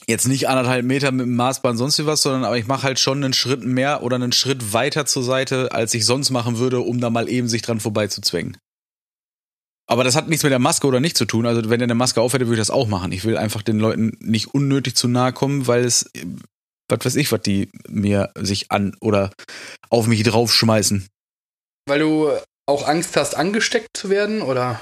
S2: Jetzt nicht anderthalb Meter mit dem Maßband sonst wie was, sondern aber ich mache halt schon einen Schritt mehr oder einen Schritt weiter zur Seite, als ich sonst machen würde, um da mal eben sich dran vorbeizuzwängen. Aber das hat nichts mit der Maske oder nicht zu tun. Also wenn er eine Maske aufhätte, würde ich das auch machen. Ich will einfach den Leuten nicht unnötig zu nahe kommen, weil es, was weiß ich, was die mir sich an oder auf mich draufschmeißen.
S1: Weil du auch Angst hast, angesteckt zu werden, oder?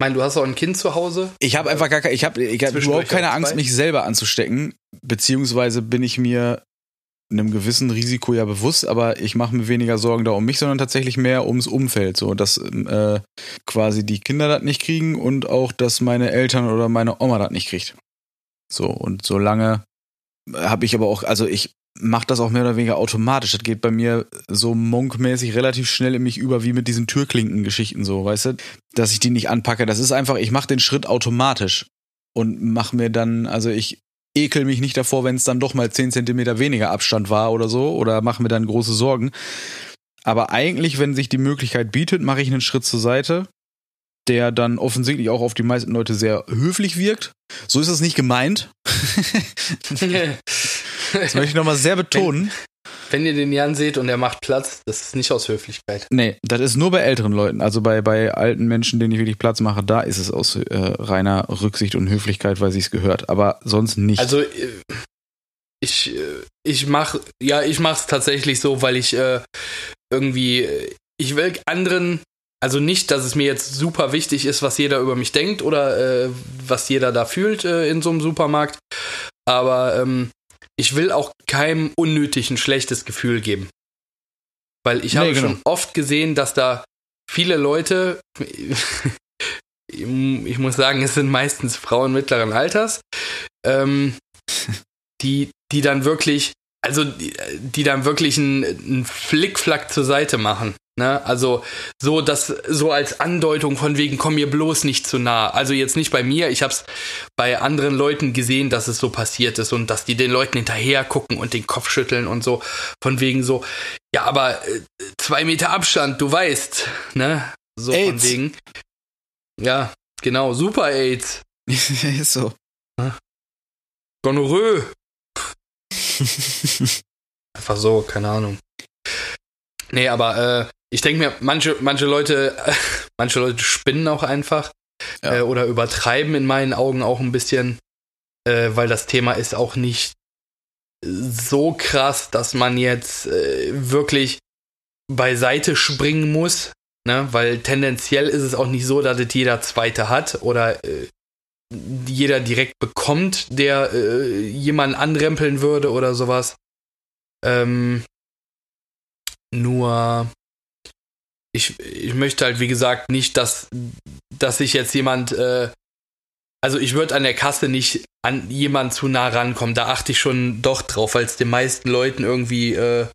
S1: Ich meine, du hast auch ein Kind zu Hause.
S2: Ich habe einfach gar keine, ich habe hab überhaupt keine Angst, mich selber anzustecken. Beziehungsweise bin ich mir einem gewissen Risiko ja bewusst, aber ich mache mir weniger Sorgen da um mich, sondern tatsächlich mehr ums Umfeld, so dass äh, quasi die Kinder das nicht kriegen und auch, dass meine Eltern oder meine Oma das nicht kriegt. So und solange habe ich aber auch, also ich mache das auch mehr oder weniger automatisch. Das geht bei mir so monkmäßig relativ schnell in mich über wie mit diesen Türklinken-Geschichten so, weißt du, dass ich die nicht anpacke. Das ist einfach, ich mache den Schritt automatisch und mache mir dann, also ich ekel mich nicht davor, wenn es dann doch mal 10 Zentimeter weniger Abstand war oder so, oder mache mir dann große Sorgen. Aber eigentlich, wenn sich die Möglichkeit bietet, mache ich einen Schritt zur Seite, der dann offensichtlich auch auf die meisten Leute sehr höflich wirkt. So ist es nicht gemeint. das möchte ich nochmal sehr betonen.
S1: Wenn ihr den Jan seht und er macht Platz, das ist nicht aus Höflichkeit.
S2: Nee, das ist nur bei älteren Leuten. Also bei, bei alten Menschen, denen ich wirklich Platz mache, da ist es aus äh, reiner Rücksicht und Höflichkeit, weil sie es gehört. Aber sonst nicht.
S1: Also äh, ich, äh, ich mach, ja, ich mach's tatsächlich so, weil ich äh, irgendwie, ich will anderen also nicht, dass es mir jetzt super wichtig ist, was jeder über mich denkt oder äh, was jeder da fühlt äh, in so einem Supermarkt. Aber ähm, ich will auch keinem unnötig ein schlechtes Gefühl geben. Weil ich nee, habe genau. schon oft gesehen, dass da viele Leute, ich muss sagen, es sind meistens Frauen mittleren Alters, ähm, die, die dann wirklich, also die, die dann wirklich einen, einen Flickflack zur Seite machen. Ne? Also so das so als Andeutung von wegen komm mir bloß nicht zu nah. Also jetzt nicht bei mir, ich habe es bei anderen Leuten gesehen, dass es so passiert ist und dass die den Leuten hinterher gucken und den Kopf schütteln und so von wegen so ja, aber äh, zwei Meter Abstand, du weißt, ne? So AIDS. von wegen. Ja, genau, Super AIDS.
S2: ist so.
S1: Gonorrhoe. Einfach so, keine Ahnung. Nee, aber äh, ich denke mir, manche, manche Leute, manche Leute spinnen auch einfach ja. äh, oder übertreiben in meinen Augen auch ein bisschen, äh, weil das Thema ist auch nicht so krass, dass man jetzt äh, wirklich beiseite springen muss, ne? Weil tendenziell ist es auch nicht so, dass es jeder Zweite hat oder äh, jeder direkt bekommt, der äh, jemanden anrempeln würde oder sowas. Ähm, nur ich, ich möchte halt, wie gesagt, nicht, dass, dass sich jetzt jemand, äh, also ich würde an der Kasse nicht an jemand zu nah rankommen. Da achte ich schon doch drauf, weil es den meisten Leuten irgendwie äh,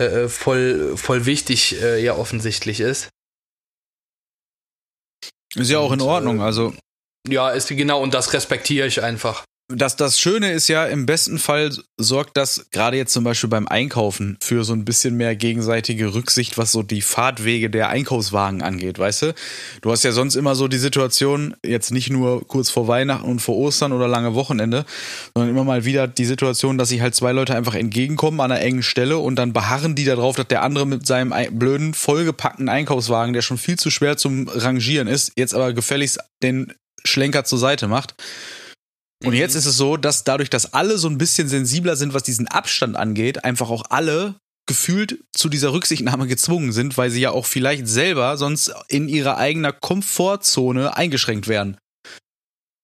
S1: äh, voll, voll wichtig äh, ja offensichtlich ist.
S2: Ist ja auch in Ordnung, also.
S1: Ja, ist genau, und das respektiere ich einfach
S2: das, das Schöne ist ja, im besten Fall sorgt das gerade jetzt zum Beispiel beim Einkaufen für so ein bisschen mehr gegenseitige Rücksicht, was so die Fahrtwege der Einkaufswagen angeht, weißt du? Du hast ja sonst immer so die Situation, jetzt nicht nur kurz vor Weihnachten und vor Ostern oder lange Wochenende, sondern immer mal wieder die Situation, dass sich halt zwei Leute einfach entgegenkommen an einer engen Stelle und dann beharren die darauf, dass der andere mit seinem blöden, vollgepackten Einkaufswagen, der schon viel zu schwer zum Rangieren ist, jetzt aber gefälligst den Schlenker zur Seite macht. Und jetzt mhm. ist es so, dass dadurch, dass alle so ein bisschen sensibler sind, was diesen Abstand angeht, einfach auch alle gefühlt zu dieser Rücksichtnahme gezwungen sind, weil sie ja auch vielleicht selber sonst in ihrer eigenen Komfortzone eingeschränkt werden.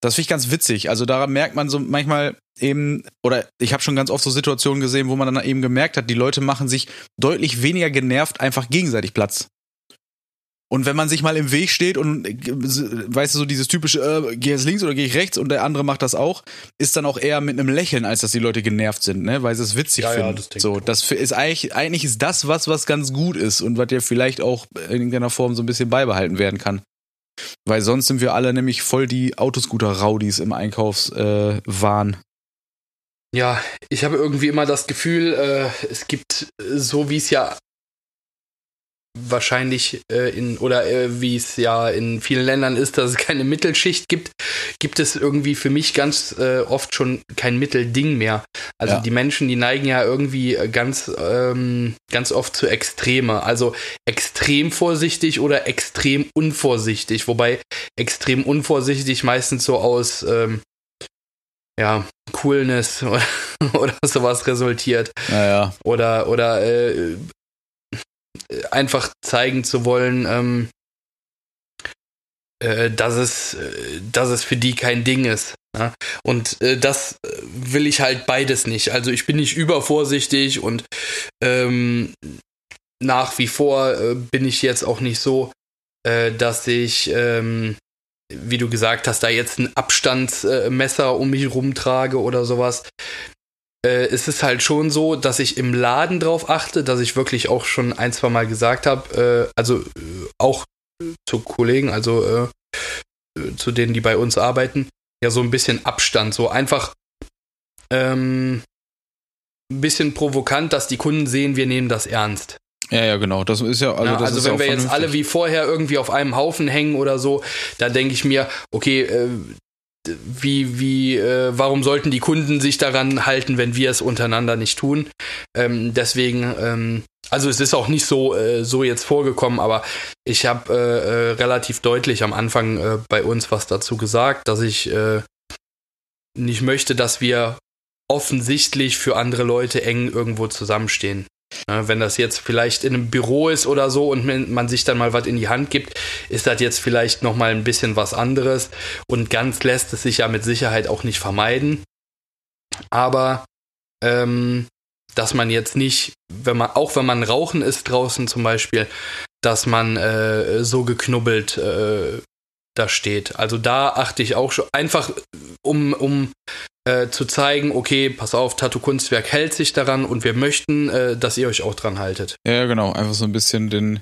S2: Das finde ich ganz witzig. Also daran merkt man so manchmal eben, oder ich habe schon ganz oft so Situationen gesehen, wo man dann eben gemerkt hat, die Leute machen sich deutlich weniger genervt einfach gegenseitig Platz. Und wenn man sich mal im Weg steht und äh, weißt du, so dieses typische, äh, geh jetzt links oder gehe ich rechts und der andere macht das auch, ist dann auch eher mit einem Lächeln, als dass die Leute genervt sind, ne? Weil sie es witzig ja, finden. Ja, das so, das ist eigentlich, eigentlich ist das was, was ganz gut ist und was ja vielleicht auch in irgendeiner Form so ein bisschen beibehalten werden kann. Weil sonst sind wir alle nämlich voll die Autoscooter-Raudis im Einkaufswahn. Äh,
S1: ja, ich habe irgendwie immer das Gefühl, äh, es gibt, so wie es ja wahrscheinlich äh, in, oder äh, wie es ja in vielen Ländern ist, dass es keine Mittelschicht gibt, gibt es irgendwie für mich ganz äh, oft schon kein Mittelding mehr. Also
S2: Ja.
S1: die Menschen, die neigen ja irgendwie ganz, ähm, ganz oft zu Extreme. Also extrem vorsichtig oder extrem unvorsichtig. Wobei extrem unvorsichtig meistens so aus ähm, ja, Coolness oder, oder sowas resultiert
S2: Naja,
S1: oder oder äh, einfach zeigen zu wollen, ähm, äh, dass es äh, dass es für die kein Ding ist. Ja? Und äh, das äh, will ich halt beides nicht. Also ich bin nicht übervorsichtig und ähm, nach wie vor äh, bin ich jetzt auch nicht so, äh, dass ich ähm, wie du gesagt hast, da jetzt ein Abstandsmesser um mich rumtrage oder sowas äh, es ist halt schon so, dass ich im Laden drauf achte, dass ich wirklich auch schon ein, zwei Mal gesagt habe, äh, also äh, auch äh, zu Kollegen, also äh, äh, zu denen, die bei uns arbeiten, ja so ein bisschen Abstand, so einfach ähm, ein bisschen provokant, dass die Kunden sehen, wir nehmen das ernst.
S2: ja, ja, genau. Das ist ja, also,
S1: Also,
S2: das
S1: also wenn
S2: ja
S1: wir jetzt alle wie vorher irgendwie auf einem Haufen hängen oder so, da denke ich mir, okay, äh, wie, wie, äh, warum sollten die Kunden sich daran halten, wenn wir es untereinander nicht tun? Ähm, deswegen, ähm, also es ist auch nicht so, äh, so jetzt vorgekommen, aber ich habe äh, äh, relativ deutlich am Anfang äh, bei uns was dazu gesagt, dass ich äh, nicht möchte, dass wir offensichtlich für andere Leute eng irgendwo zusammenstehen. Wenn das jetzt vielleicht in einem Büro ist oder so und man sich dann mal was in die Hand gibt, ist das jetzt vielleicht noch mal ein bisschen was anderes und ganz lässt es sich ja mit Sicherheit auch nicht vermeiden. Aber ähm, dass man jetzt nicht, wenn man auch wenn man rauchen ist draußen zum Beispiel, dass man äh, so geknubbelt äh, da steht. Also da achte ich auch schon einfach um um äh, zu zeigen, okay, pass auf, Tattoo Kunstwerk hält sich daran und wir möchten, äh, dass ihr euch auch dran haltet.
S2: Ja, genau. Einfach so ein bisschen den.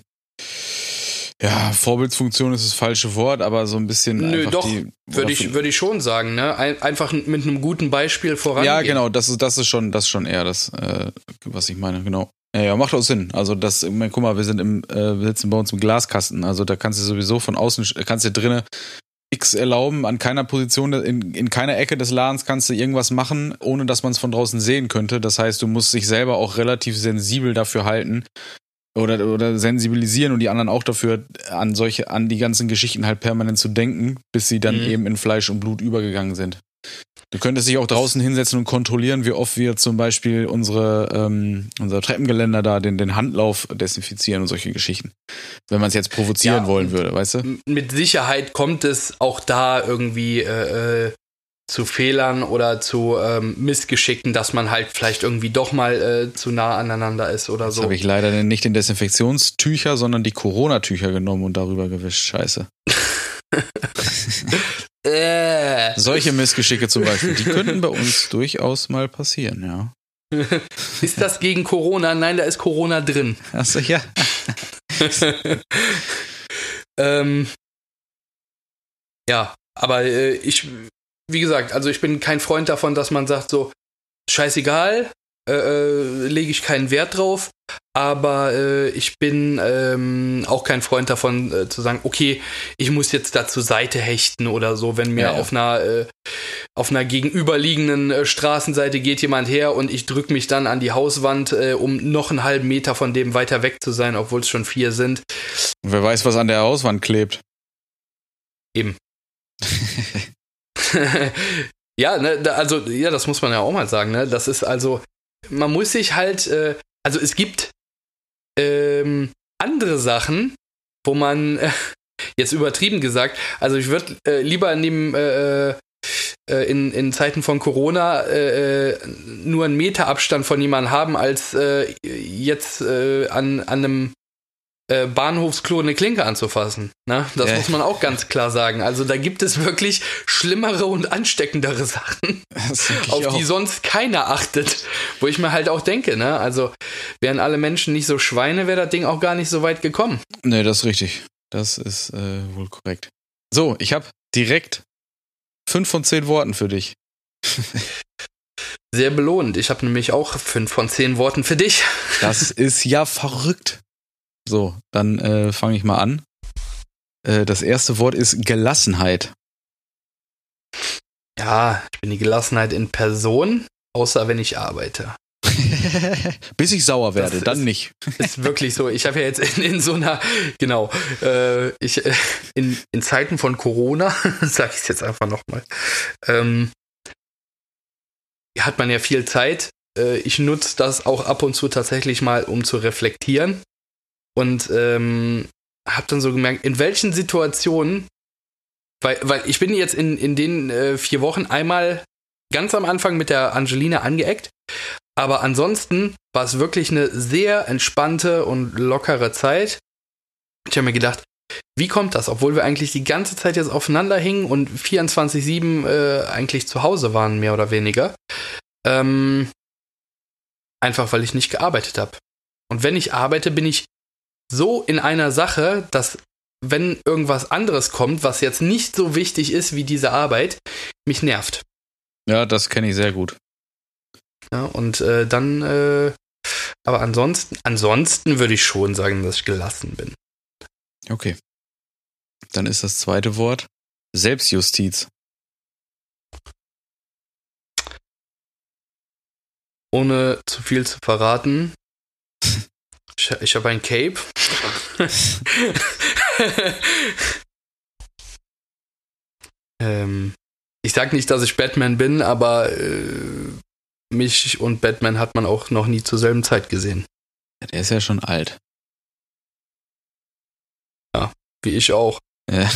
S2: Ja, Vorbildsfunktion ist das falsche Wort, aber so ein bisschen.
S1: Nö, doch, Würde ich, würde ich schon sagen, ne? Ein, einfach mit einem guten Beispiel vorangehen.
S2: Ja, genau, das ist, das ist schon, das ist schon eher das, äh, was ich meine, genau. Ja, ja, macht auch Sinn. Also das, ich mein, guck mal, wir sind im, äh, wir sitzen bei uns im Glaskasten. Also da kannst du sowieso von außen, kannst dir drinnen X erlauben, an keiner Position, in, in keiner Ecke des Ladens kannst du irgendwas machen, ohne dass man es von draußen sehen könnte. Das heißt, du musst dich selber auch relativ sensibel dafür halten oder, oder sensibilisieren und die anderen auch dafür, an solche, an die ganzen Geschichten halt permanent zu denken, bis sie dann
S1: Mhm.
S2: eben in Fleisch und Blut übergegangen sind. Du könntest dich auch draußen hinsetzen und kontrollieren, wie oft wir zum Beispiel unsere, ähm, unser Treppengeländer da, den, den Handlauf desinfizieren und solche Geschichten. Wenn man es jetzt provozieren
S1: Ja,
S2: wollen würde, weißt du?
S1: Mit Sicherheit kommt es auch da irgendwie äh, äh, zu Fehlern oder zu ähm, Missgeschicken, dass man halt vielleicht irgendwie doch mal äh, zu nah aneinander ist oder
S2: Jetzt
S1: so.
S2: habe ich leider nicht den Desinfektionstücher, sondern die Corona-Tücher genommen und darüber gewischt. Scheiße. Solche Missgeschicke zum Beispiel, die könnten bei uns durchaus mal passieren, ja.
S1: Ist das gegen Corona? Nein, da ist Corona drin.
S2: Achso, ja.
S1: ähm, ja, aber äh, ich, wie gesagt, also ich bin kein Freund davon, dass man sagt so, scheißegal, äh, äh, lege ich keinen Wert drauf, aber äh, ich bin ähm, auch kein Freund davon äh, zu sagen, okay, ich muss jetzt da zur Seite hechten oder so, wenn mir
S2: Ja, ja.
S1: auf einer äh, auf einer gegenüberliegenden äh, Straßenseite geht jemand her und ich drücke mich dann an die Hauswand, um noch einen halben Meter von dem weiter weg zu sein, obwohl es schon vier sind.
S2: Wer weiß, was an der Hauswand klebt.
S1: Eben. ja, ne, also, ja, das muss man ja auch mal sagen, ne? Das ist also, man muss sich halt, äh, also es gibt ähm, andere Sachen, wo man, äh, jetzt übertrieben gesagt, also ich würde äh, lieber neben, äh, äh, in, in Zeiten von Corona äh, äh, nur einen Meter Abstand von jemandem haben, als äh, jetzt äh, an, an einem äh, Bahnhofsklo eine Klinke anzufassen. Ne? Das
S2: Ja.
S1: muss man auch ganz klar sagen. Also da gibt es wirklich schlimmere und ansteckendere Sachen, auf
S2: auch.
S1: die sonst keiner achtet. Wo ich mir halt auch denke, ne? Also wären alle Menschen nicht so Schweine, wäre das Ding auch gar nicht so weit gekommen.
S2: Nee, das ist richtig. Das ist äh, wohl korrekt. So, ich habe direkt fünf von zehn Worten für dich.
S1: Sehr belohnt. Ich habe nämlich auch fünf von zehn Worten für dich.
S2: Das ist ja verrückt. So, dann äh, fange ich mal an. Äh, das erste Wort ist Gelassenheit.
S1: Ja, ich bin die Gelassenheit in Person, außer wenn ich arbeite.
S2: Bis ich sauer werde,
S1: Das
S2: dann
S1: ist-
S2: nicht.
S1: Ist wirklich so. Ich habe ja jetzt in, in so einer, genau, äh, ich, äh, in, in Zeiten von Corona, sage ich es jetzt einfach nochmal, ähm, hat man ja viel Zeit. Äh, ich nutze das auch ab und zu tatsächlich mal, um zu reflektieren. Und ähm, habe dann so gemerkt, in welchen Situationen, weil, weil ich bin jetzt in, in den äh, vier Wochen einmal ganz am Anfang mit der Angelina angeeckt, aber ansonsten war es wirklich eine sehr entspannte und lockere Zeit. Ich habe mir gedacht, wie kommt das, obwohl wir eigentlich die ganze Zeit jetzt aufeinander hingen und 24-7 äh, eigentlich zu Hause waren, mehr oder weniger. Ähm, einfach weil ich nicht gearbeitet habe. Und wenn ich arbeite, bin ich so in einer Sache, dass wenn irgendwas anderes kommt, was jetzt nicht so wichtig ist wie diese Arbeit, mich nervt.
S2: Ja, das kenne ich sehr gut.
S1: Ja, und äh, dann, äh, aber ansonsten, ansonsten würde ich schon sagen, dass ich gelassen bin.
S2: Okay. Dann ist das zweite Wort Selbstjustiz.
S1: Ohne zu viel zu verraten. Ich, ich habe ein Cape. ähm, ich sag nicht, dass ich Batman bin, aber äh, mich und Batman hat man auch noch nie zur selben Zeit gesehen.
S2: Ja, Der ist ja schon alt.
S1: Wie ich auch.
S2: Ja.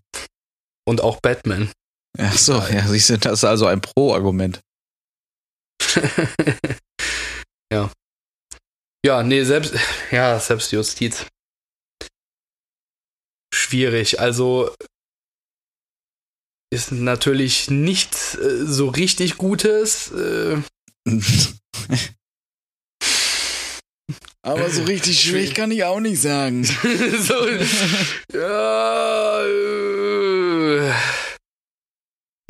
S1: Und auch Batman.
S2: Ach so, ja, siehst du, das ist also ein Pro-Argument.
S1: ja. Ja, nee, selbst, ja, Selbstjustiz. Schwierig. Also ist natürlich nichts äh, so richtig Gutes. Äh,
S2: Aber so richtig schlecht kann ich auch nicht sagen.
S1: so, ja, äh,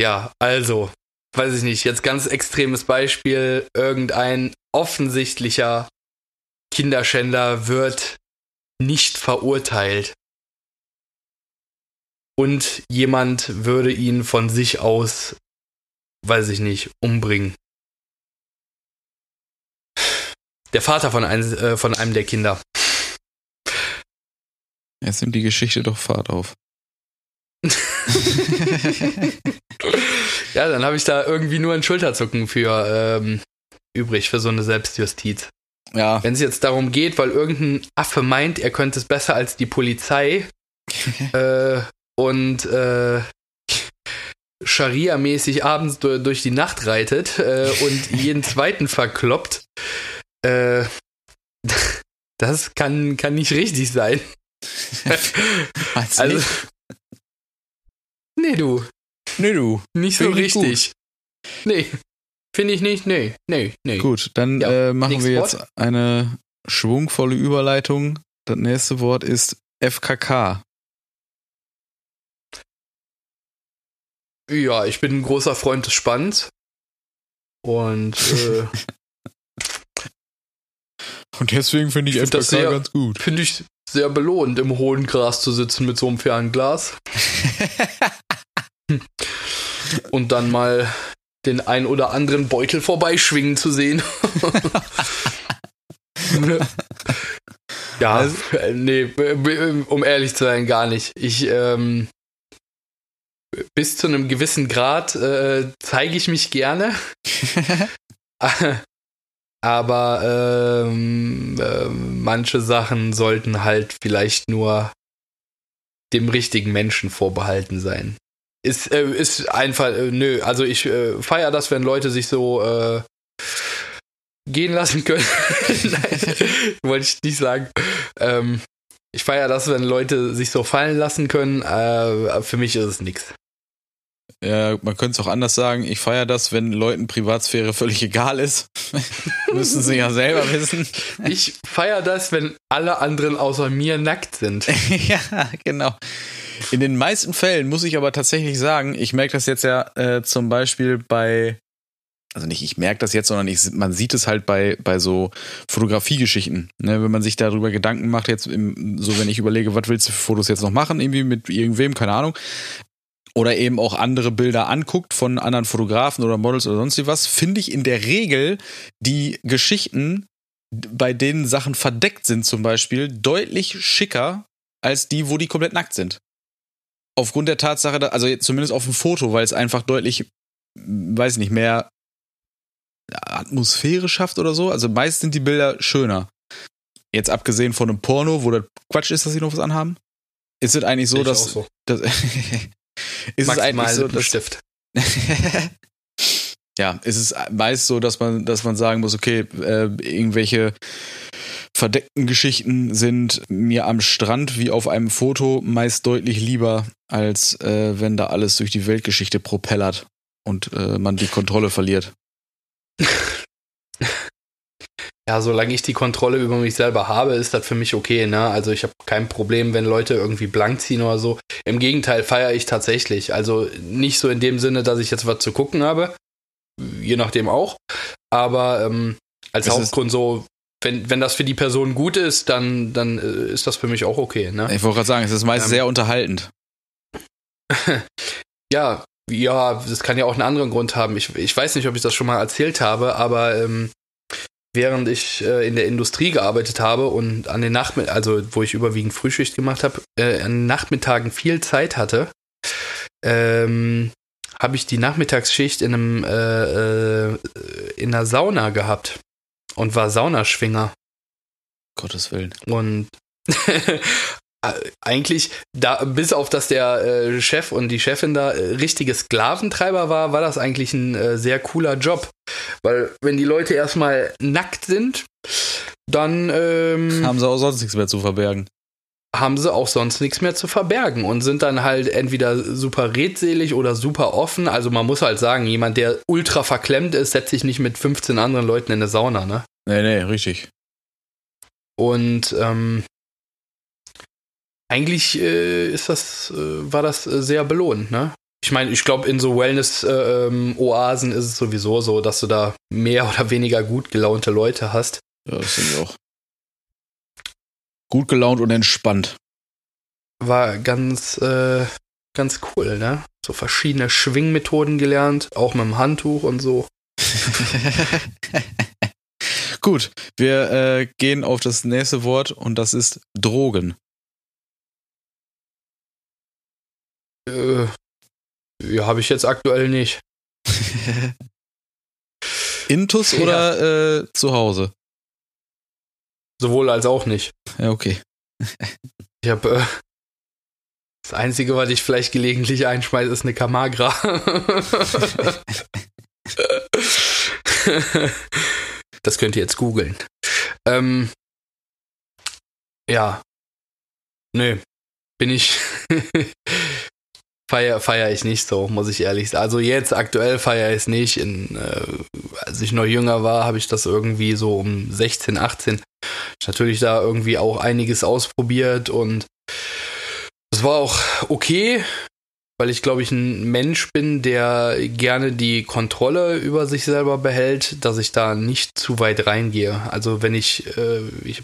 S1: ja, also, weiß ich nicht, jetzt ganz extremes Beispiel, irgendein offensichtlicher Kinderschänder wird nicht verurteilt. Und jemand würde ihn von sich aus, weiß ich nicht, umbringen. Der Vater von, ein, äh, von einem der Kinder.
S2: Jetzt nimmt die Geschichte doch Fahrt auf.
S1: ja, dann habe ich da irgendwie nur ein Schulterzucken für ähm, übrig, für so eine Selbstjustiz.
S2: Ja,
S1: Wenn es jetzt darum geht, weil irgendein Affe meint, er könnte es besser als die Polizei äh, und äh, Scharia-mäßig abends du- durch die Nacht reitet äh, und jeden zweiten verkloppt, äh, das kann, kann nicht richtig sein. Also,
S2: nicht?
S1: nee, du,
S2: Nee, du.
S1: nicht so richtig. Nee, finde ich nicht, nee, nee, nee.
S2: Gut, dann
S1: Ja,
S2: äh, machen wir jetzt
S1: Wort.
S2: eine schwungvolle Überleitung. Das nächste Wort ist FKK.
S1: Ja, ich bin ein großer Freund des Spanns. Und äh,
S2: Und deswegen finde ich,
S1: Ich find das
S2: FKK
S1: sehr-
S2: ganz gut.
S1: finde ich sehr belohnt, im hohen Gras zu sitzen mit so einem Fernglas und dann mal den ein oder anderen Beutel vorbeischwingen zu sehen. ja, äh, nee, um ehrlich zu sein, gar nicht. Ich, ähm, bis zu einem gewissen Grad äh, zeige ich mich gerne. Aber ähm, ähm, manche Sachen sollten halt vielleicht nur dem richtigen Menschen vorbehalten sein. Ist, äh, ist einfach, äh, nö, also ich äh, feiere das, wenn Leute sich so äh, gehen lassen können. Nein, wollte ich nicht sagen. Ähm, ich feiere das, wenn Leute sich so fallen lassen können. Äh, für mich ist es nichts.
S2: Ja, man könnte es auch anders sagen. Ich feiere das, wenn Leuten Privatsphäre völlig egal ist. Müssen sie ja selber wissen.
S1: Ich feiere das, wenn alle anderen außer mir nackt sind.
S2: ja, genau. In den meisten Fällen muss ich aber tatsächlich sagen, ich merke das jetzt ja äh, zum Beispiel bei also nicht ich merke das jetzt, sondern ich, man sieht es halt bei, bei so Fotografiegeschichten. Ne? Wenn man sich darüber Gedanken macht, jetzt im, so wenn ich überlege, was willst du für Fotos jetzt noch machen, irgendwie mit irgendwem, keine Ahnung. Oder eben auch andere Bilder anguckt von anderen Fotografen oder Models oder sonst was, finde ich in der Regel die Geschichten, bei denen Sachen verdeckt sind zum Beispiel, deutlich schicker als die, wo die komplett nackt sind. Aufgrund der Tatsache, also zumindest auf dem Foto, weil es einfach deutlich, weiß nicht, mehr Atmosphäre schafft oder so. Also meist sind die Bilder schöner. Jetzt abgesehen von einem Porno, wo das Quatsch ist, dass sie noch was anhaben, ist es eigentlich so, ich dass, so. dass
S1: ist Maximal es eigentlich so, dass Stift.
S2: ja, ist es meist so, dass man, dass man sagen muss, okay, äh, irgendwelche verdeckten Geschichten sind mir am Strand wie auf einem Foto meist deutlich lieber, als äh, wenn da alles durch die Weltgeschichte propellert und äh, man die Kontrolle verliert.
S1: Ja, solange ich die Kontrolle über mich selber habe, ist das für mich okay. Ne? Also ich habe kein Problem, wenn Leute irgendwie blank ziehen oder so. Im Gegenteil feiere ich tatsächlich. Also nicht so in dem Sinne, dass ich jetzt was zu gucken habe, je nachdem auch. Aber ähm, als es Hauptgrund so, wenn, wenn das für die Person gut ist, dann, dann äh, ist das für mich auch okay. Ne?
S2: Ich wollte gerade sagen, es ist meist ähm, sehr unterhaltend.
S1: ja, ja, das kann ja auch einen anderen Grund haben. Ich, ich weiß nicht, ob ich das schon mal erzählt habe, aber ähm, während ich äh, in der Industrie gearbeitet habe und an den Nachmittagen, also wo ich überwiegend Frühschicht gemacht habe, äh, an Nachmittagen viel Zeit hatte, ähm, habe ich die Nachmittagsschicht in einem äh, äh in einer Sauna gehabt und war Saunaschwinger.
S2: Gottes Willen.
S1: Und eigentlich, da, bis auf dass der äh, Chef und die Chefin da äh, richtige Sklaventreiber war, war das eigentlich ein äh, sehr cooler Job. Weil wenn die Leute erstmal nackt sind, dann ähm,
S2: haben sie auch sonst nichts mehr zu verbergen.
S1: Haben sie auch sonst nichts mehr zu verbergen und sind dann halt entweder super redselig oder super offen. Also man muss halt sagen, jemand, der ultra verklemmt ist, setzt sich nicht mit 15 anderen Leuten in eine Sauna, ne?
S2: Nee, nee, richtig.
S1: Und ähm, eigentlich äh, ist das, äh, war das äh, sehr belohnt, ne? Ich meine, ich glaube, in so Wellness-Oasen ist es sowieso so, dass du da mehr oder weniger gut gelaunte Leute hast.
S2: Ja, das sind auch. Gut gelaunt und entspannt.
S1: War ganz, äh, ganz cool, ne? So verschiedene Schwingmethoden gelernt, auch mit dem Handtuch und so.
S2: Gut, wir äh, gehen auf das nächste Wort und das ist Drogen.
S1: Äh, ja, habe ich jetzt aktuell nicht.
S2: Intus ja. oder äh, zu Hause?
S1: Sowohl als auch nicht.
S2: Ja, okay.
S1: ich habe äh, das Einzige, was ich vielleicht gelegentlich einschmeiße, ist eine Kamagra. das könnt ihr jetzt googeln. Ähm, ja. Nö. Bin ich feier, feier ich nicht so, muss ich ehrlich sagen. Also jetzt aktuell feiere ich es nicht. In, äh, als ich noch jünger war, habe ich das irgendwie so um 16, 18 natürlich da irgendwie auch einiges ausprobiert und es war auch okay, weil ich glaube ich ein Mensch bin, der gerne die Kontrolle über sich selber behält, dass ich da nicht zu weit reingehe. Also wenn ich, äh, ich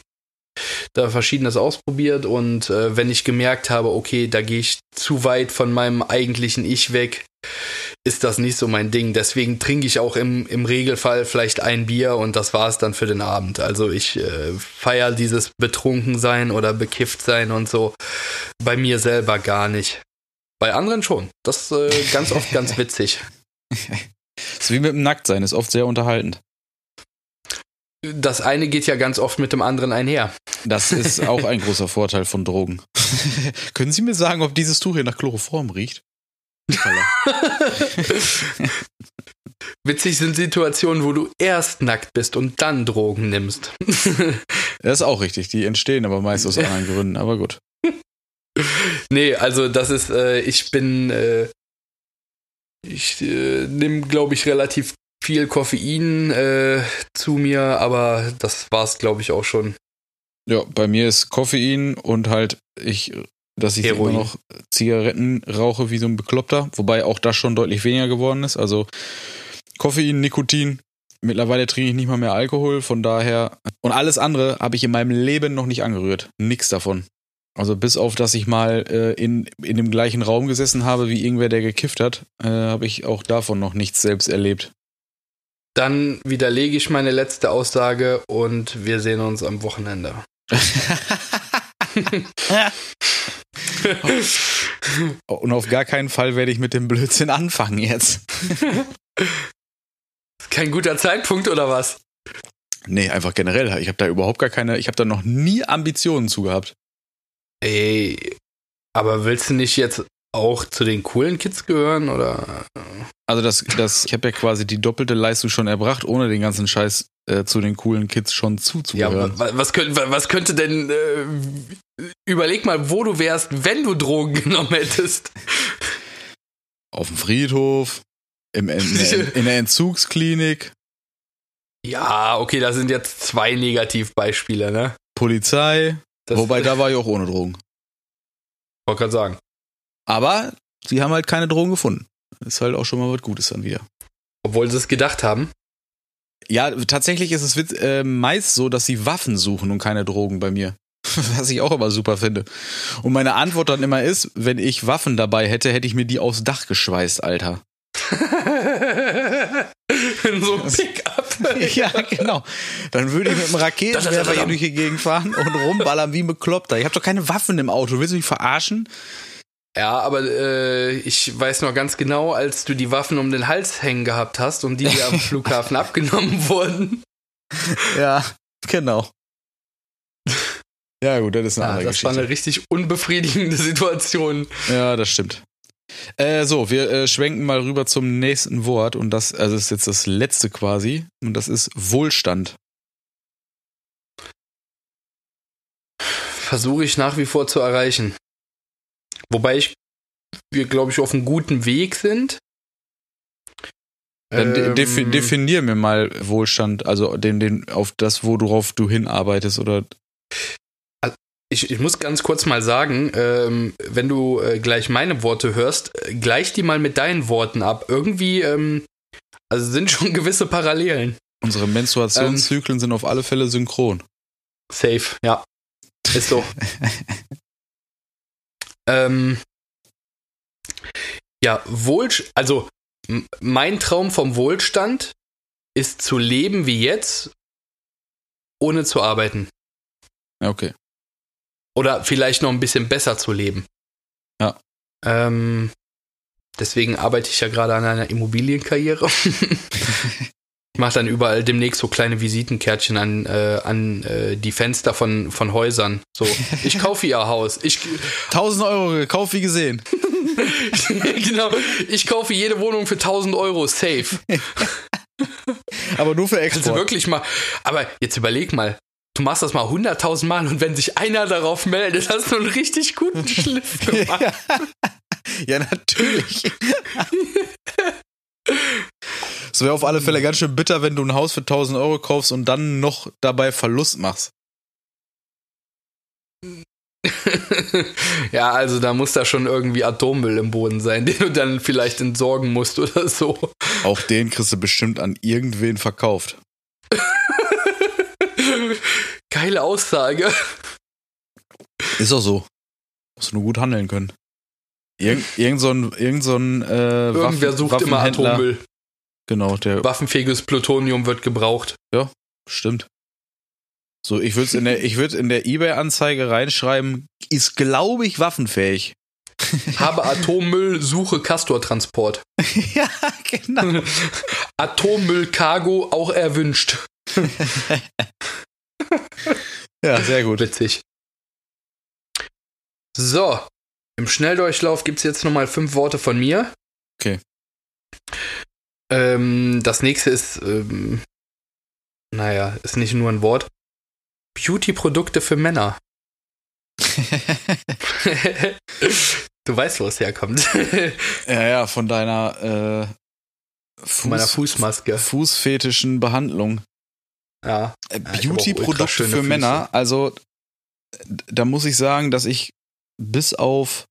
S1: da verschiedenes ausprobiert und äh, wenn ich gemerkt habe, okay, da gehe ich zu weit von meinem eigentlichen Ich weg, ist das nicht so mein Ding. Deswegen trinke ich auch im, im Regelfall vielleicht ein Bier und das war es dann für den Abend. Also ich äh, feiere dieses Betrunkensein oder Bekifftsein und so bei mir selber gar nicht. Bei anderen schon. Das ist äh, ganz oft ganz witzig.
S2: ist wie mit dem Nacktsein, ist oft sehr unterhaltend
S1: das eine geht ja ganz oft mit dem anderen einher.
S2: Das ist auch ein großer Vorteil von Drogen. Können Sie mir sagen, ob dieses Tuch hier nach Chloroform riecht?
S1: Witzig sind Situationen, wo du erst nackt bist und dann Drogen nimmst.
S2: das ist auch richtig. Die entstehen aber meist aus anderen Gründen. Aber gut.
S1: Nee, also das ist, äh, ich bin, äh, ich äh, nehme, glaube ich, relativ viel Koffein äh, zu mir, aber das war es, glaube ich, auch schon.
S2: Ja, bei mir ist Koffein und halt ich, dass ich Heroin. immer noch Zigaretten rauche wie so ein Bekloppter, wobei auch das schon deutlich weniger geworden ist. Also Koffein, Nikotin. Mittlerweile trinke ich nicht mal mehr Alkohol, von daher. Und alles andere habe ich in meinem Leben noch nicht angerührt. Nix davon. Also bis auf, dass ich mal äh, in, in dem gleichen Raum gesessen habe wie irgendwer, der gekifft hat, äh, habe ich auch davon noch nichts selbst erlebt.
S1: Dann widerlege ich meine letzte Aussage und wir sehen uns am Wochenende.
S2: Und auf gar keinen Fall werde ich mit dem Blödsinn anfangen jetzt.
S1: Kein guter Zeitpunkt oder was?
S2: Nee, einfach generell. Ich habe da überhaupt gar keine, ich habe da noch nie Ambitionen zu gehabt.
S1: Ey, aber willst du nicht jetzt auch zu den coolen Kids gehören oder?
S2: Also das, das, ich habe ja quasi die doppelte Leistung schon erbracht, ohne den ganzen Scheiß äh, zu den coolen Kids schon zuzugehören.
S1: Ja, was, was, könnte, was könnte denn, äh, überleg mal, wo du wärst, wenn du Drogen genommen hättest.
S2: Auf dem Friedhof, im, in, in, in der Entzugsklinik.
S1: Ja, okay, das sind jetzt zwei Negativbeispiele, ne?
S2: Polizei. Das Wobei, da war ich auch ohne Drogen.
S1: Wollte gerade sagen.
S2: Aber sie haben halt keine Drogen gefunden. Ist halt auch schon mal was Gutes dann wieder.
S1: Obwohl sie es gedacht haben.
S2: Ja, tatsächlich ist es äh, meist so, dass sie Waffen suchen und keine Drogen bei mir. Was ich auch immer super finde. Und meine Antwort dann immer ist, wenn ich Waffen dabei hätte, hätte ich mir die aufs Dach geschweißt, Alter.
S1: In so einem Pickup.
S2: ja, genau. Dann würde ich mit einem Raketenwerfer hier durch die Gegend fahren und rumballern wie ein Bekloppter. Ich habe doch keine Waffen im Auto. Willst du mich verarschen?
S1: Ja, aber äh, ich weiß noch ganz genau, als du die Waffen um den Hals hängen gehabt hast und die dir am Flughafen abgenommen wurden.
S2: Ja, genau. Ja, gut, das ist eine
S1: ja,
S2: andere
S1: das
S2: Geschichte.
S1: war eine richtig unbefriedigende Situation.
S2: Ja, das stimmt. Äh, so, wir äh, schwenken mal rüber zum nächsten Wort und das, also ist jetzt das letzte quasi und das ist Wohlstand.
S1: Versuche ich nach wie vor zu erreichen. Wobei ich, wir glaube ich auf einem guten Weg sind.
S2: Dann ähm, defi definier mir mal Wohlstand, also den, den, auf das, worauf du hinarbeitest oder.
S1: Ich, ich muss ganz kurz mal sagen, ähm, wenn du äh, gleich meine Worte hörst, äh, gleich die mal mit deinen Worten ab. Irgendwie, ähm, also sind schon gewisse Parallelen.
S2: Unsere Menstruationszyklen ähm, sind auf alle Fälle synchron.
S1: Safe, ja. Ist so. ähm, ja, Wohl, also mein Traum vom Wohlstand ist zu leben wie jetzt, ohne zu arbeiten.
S2: Okay.
S1: Oder vielleicht noch ein bisschen besser zu leben.
S2: Ja.
S1: Ähm, deswegen arbeite ich ja gerade an einer Immobilienkarriere. ich mache dann überall demnächst so kleine Visitenkärtchen an, äh, an äh, die Fenster von, von Häusern. So, ich kaufe ihr Haus. Ich,
S2: 1000 Euro gekauft, wie gesehen.
S1: genau, ich kaufe jede Wohnung für 1000 Euro, safe.
S2: aber nur für Export.
S1: Also wirklich mal, aber jetzt überleg mal, du machst das mal 100.000 Mal und wenn sich einer darauf meldet, hast du einen richtig guten Schliff gemacht.
S2: ja, natürlich. Es wäre auf alle Fälle ganz schön bitter, wenn du ein Haus für 1000 Euro kaufst und dann noch dabei Verlust machst.
S1: ja, also da muss da schon irgendwie Atommüll im Boden sein, den du dann vielleicht entsorgen musst oder so.
S2: Auch den kriegst du bestimmt an irgendwen verkauft.
S1: Geile Aussage.
S2: Ist auch so. Musst du nur gut handeln können. Irgend, irgend so ein, irgend so ein äh,
S1: Irgendwer Waffen, sucht immer Atommüll.
S2: Genau, der.
S1: Waffenfähiges Plutonium wird gebraucht.
S2: Ja, stimmt. So, ich würde in der, ich würde in der eBay-Anzeige reinschreiben, ist, glaube ich, waffenfähig.
S1: Habe Atommüll, suche Castor-Transport.
S2: ja, genau.
S1: Atommüll-Cargo auch erwünscht.
S2: ja, sehr gut.
S1: Witzig. So, im Schnelldurchlauf gibt es jetzt nochmal fünf Worte von mir.
S2: Okay.
S1: Ähm, das nächste ist, ähm, naja, ist nicht nur ein Wort. Beauty-Produkte für Männer. du weißt, wo es herkommt.
S2: ja, ja, von deiner äh,
S1: Fuß, meiner Fußmaske.
S2: Fußfetischen Behandlung.
S1: Ja.
S2: Äh, Beauty-Produkte für Männer, also da muss ich sagen, dass ich bis auf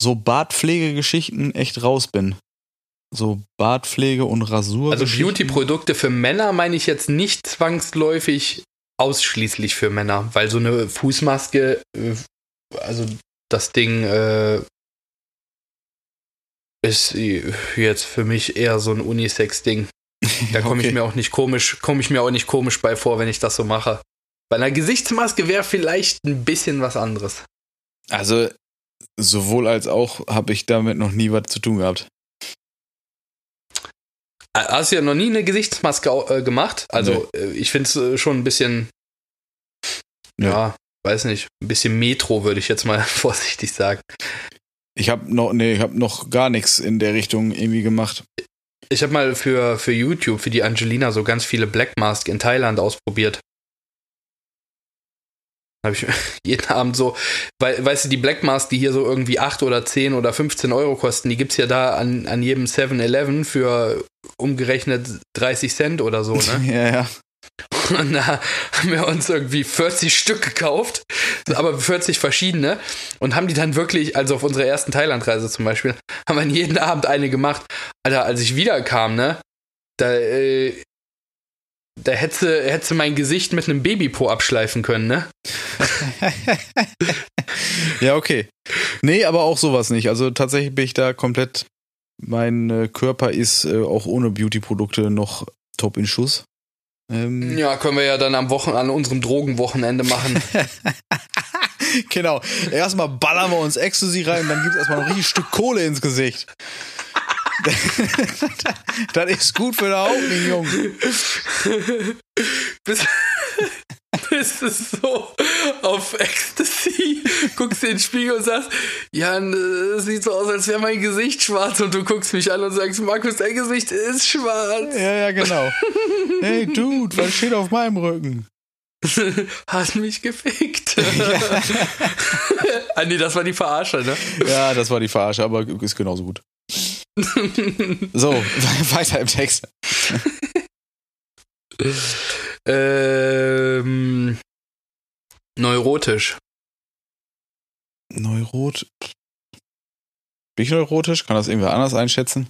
S2: so Bartpflegegeschichten echt raus bin. So Bartpflege und Rasur.
S1: Also Beauty-Produkte für Männer meine ich jetzt nicht zwangsläufig ausschließlich für Männer, weil so eine Fußmaske, äh, also das Ding äh, ist jetzt für mich eher so ein Unisex-Ding. Da komme okay. ich mir auch nicht komisch, komme ich mir auch nicht komisch bei vor, wenn ich das so mache. Bei einer Gesichtsmaske wäre vielleicht ein bisschen was anderes.
S2: Also sowohl als auch habe ich damit noch nie was zu tun gehabt.
S1: Hast du ja noch nie eine Gesichtsmaske äh, gemacht? Also nee. Äh, ich finde es äh, schon ein bisschen, ja. ja, weiß nicht, ein bisschen Metro würde ich jetzt mal vorsichtig sagen.
S2: Ich habe noch, nee, ich habe noch gar nichts in der Richtung irgendwie gemacht.
S1: Ich habe mal für, für YouTube, für die Angelina, so ganz viele Black Mask in Thailand ausprobiert. Habe ich jeden Abend so, weil, weißt du, die Black Mask, die hier so irgendwie 8 oder 10 oder 15 Euro kosten, die gibt es ja da an, an jedem 7-Eleven für umgerechnet 30 Cent oder so, ne?
S2: ja, ja.
S1: Und da haben wir uns irgendwie 40 Stück gekauft, aber 40 verschiedene und haben die dann wirklich, also auf unserer ersten Thailandreise zum Beispiel, haben wir jeden Abend eine gemacht. Alter, als ich wiederkam, ne, da, äh, da hätte, hätte mein Gesicht mit einem Babypo abschleifen können, ne?
S2: ja, okay. Nee, aber auch sowas nicht. Also tatsächlich bin ich da komplett. Mein äh, Körper ist äh, auch ohne Beauty-Produkte noch top in Schuss.
S1: Ähm ja, können wir ja dann am Wochen an unserem Drogenwochenende machen.
S2: genau. Erstmal ballern wir uns Ecstasy rein, dann gibt es erstmal ein richtig Stück Kohle ins Gesicht. das ist gut für den Haut, Junge.
S1: Bis, bist du so auf Ecstasy, guckst in den Spiegel und sagst, Jan, es sieht so aus, als wäre mein Gesicht schwarz und du guckst mich an und sagst, Markus, dein Gesicht ist schwarz.
S2: Ja, ja, genau. hey, Dude, was steht auf meinem Rücken?
S1: Hast mich gefickt. Ja. ah, nee, das war die Verarsche, ne?
S2: Ja, das war die Verarsche, aber ist genauso gut. so, weiter im Text.
S1: Ähm, neurotisch.
S2: Neurot. Bin ich neurotisch? Kann das irgendwer anders einschätzen?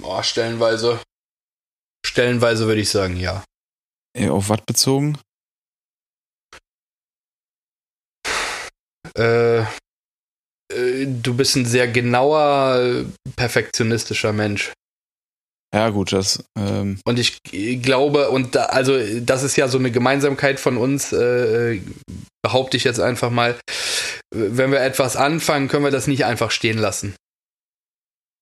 S1: Boah, stellenweise. Stellenweise würde ich sagen, ja.
S2: Auf was bezogen?
S1: Äh, äh, du bist ein sehr genauer, perfektionistischer Mensch.
S2: Ja, gut, das.
S1: Ähm und ich glaube, und da, also das ist ja so eine Gemeinsamkeit von uns, äh, behaupte ich jetzt einfach mal. Wenn wir etwas anfangen, können wir das nicht einfach stehen lassen.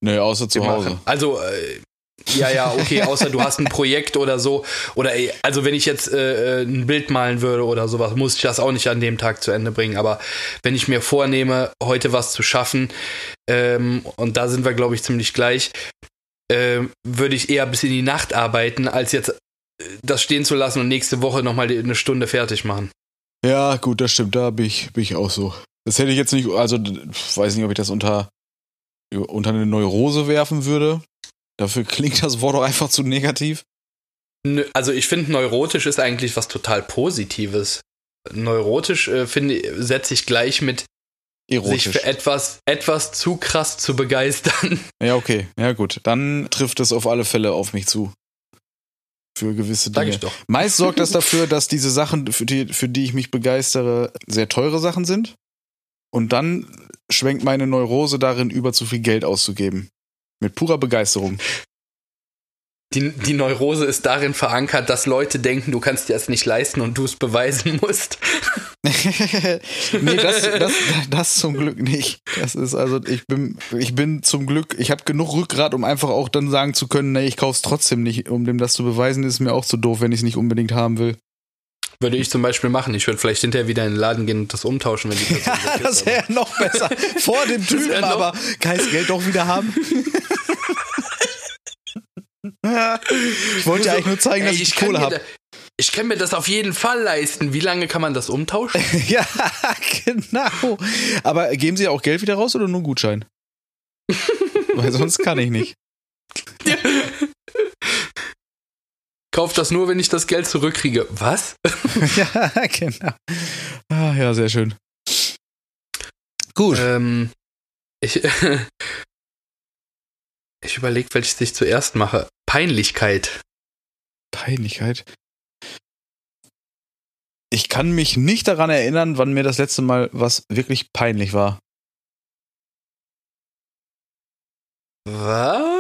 S2: Nee, außer zu Hause.
S1: Also, äh, ja, ja, okay, außer du hast ein Projekt oder so. Oder ey, also wenn ich jetzt äh, ein Bild malen würde oder sowas, muss ich das auch nicht an dem Tag zu Ende bringen. Aber wenn ich mir vornehme, heute was zu schaffen, ähm, und da sind wir, glaube ich, ziemlich gleich, äh, würde ich eher bis in die Nacht arbeiten, als jetzt äh, das stehen zu lassen und nächste Woche nochmal eine Stunde fertig machen.
S2: Ja, gut, das stimmt, da bin ich, bin ich auch so. Das hätte ich jetzt nicht, also weiß nicht, ob ich das unter, unter eine Neurose werfen würde. Dafür klingt das Wort auch einfach zu negativ.
S1: Also ich finde, neurotisch ist eigentlich was total Positives. Neurotisch äh, finde setze ich gleich mit Erotisch. sich für etwas, etwas zu krass zu begeistern.
S2: Ja, okay. Ja, gut. Dann trifft es auf alle Fälle auf mich zu. Für gewisse Dinge. Sag ich doch. Meist sorgt das dafür, dass diese Sachen, für die, für die ich mich begeistere, sehr teure Sachen sind. Und dann schwenkt meine Neurose darin über, zu viel Geld auszugeben. Mit purer Begeisterung.
S1: Die, die Neurose ist darin verankert, dass Leute denken, du kannst dir das nicht leisten und du es beweisen musst.
S2: nee, das, das, das zum Glück nicht. Das ist also, ich bin, ich bin zum Glück, ich habe genug Rückgrat, um einfach auch dann sagen zu können, nee, ich kauf's trotzdem nicht. Um dem das zu beweisen, ist mir auch zu doof, wenn ich es nicht unbedingt haben will.
S1: Würde ich zum Beispiel machen. Ich würde vielleicht hinterher wieder in den Laden gehen und das umtauschen, wenn die
S2: Person Ja, das wäre noch besser. Vor dem Typen, aber kann ich Geld doch wieder haben? Ich wollte dir eigentlich nur zeigen, dass Ey, ich, ich Kohle habe.
S1: Ich kann mir das auf jeden Fall leisten. Wie lange kann man das umtauschen?
S2: ja, genau. Aber geben Sie auch Geld wieder raus oder nur einen Gutschein? Weil sonst kann ich nicht.
S1: Kauf das nur, wenn ich das Geld zurückkriege. Was?
S2: ja, genau. Ah, ja, sehr schön. Gut.
S1: Ähm, ich, Ich überlege, welches ich zuerst mache. Peinlichkeit.
S2: Peinlichkeit. Ich kann mich nicht daran erinnern, wann mir das letzte Mal was wirklich peinlich war.
S1: Was?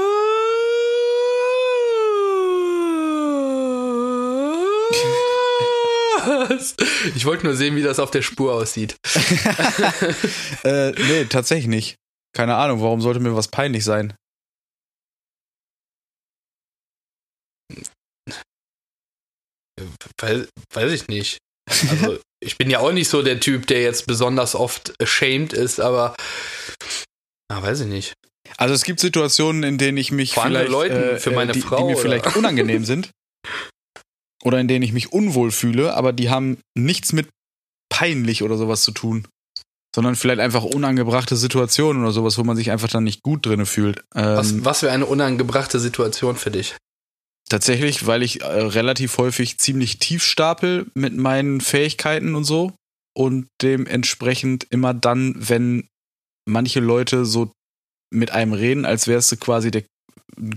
S1: Ich wollte nur sehen, wie das auf der Spur aussieht.
S2: äh, nee, tatsächlich nicht. Keine Ahnung, warum sollte mir was peinlich sein?
S1: Weiß, weiß ich nicht. Also, ich bin ja auch nicht so der Typ, der jetzt besonders oft ashamed ist, aber ah, weiß ich nicht.
S2: Also es gibt Situationen, in denen ich mich
S1: anderen
S2: vielleicht
S1: Leuten,
S2: äh,
S1: für meine
S2: die,
S1: Frau,
S2: die mir
S1: oder?
S2: vielleicht unangenehm sind oder in denen ich mich unwohl fühle, aber die haben nichts mit peinlich oder sowas zu tun, sondern vielleicht einfach unangebrachte Situationen oder sowas, wo man sich einfach dann nicht gut drinne fühlt. Ähm,
S1: Was, was wäre eine unangebrachte Situation für dich?
S2: Tatsächlich, weil ich äh, relativ häufig ziemlich tief stapel mit meinen Fähigkeiten und so. Und dementsprechend immer dann, wenn manche Leute so mit einem reden, als wärst du quasi der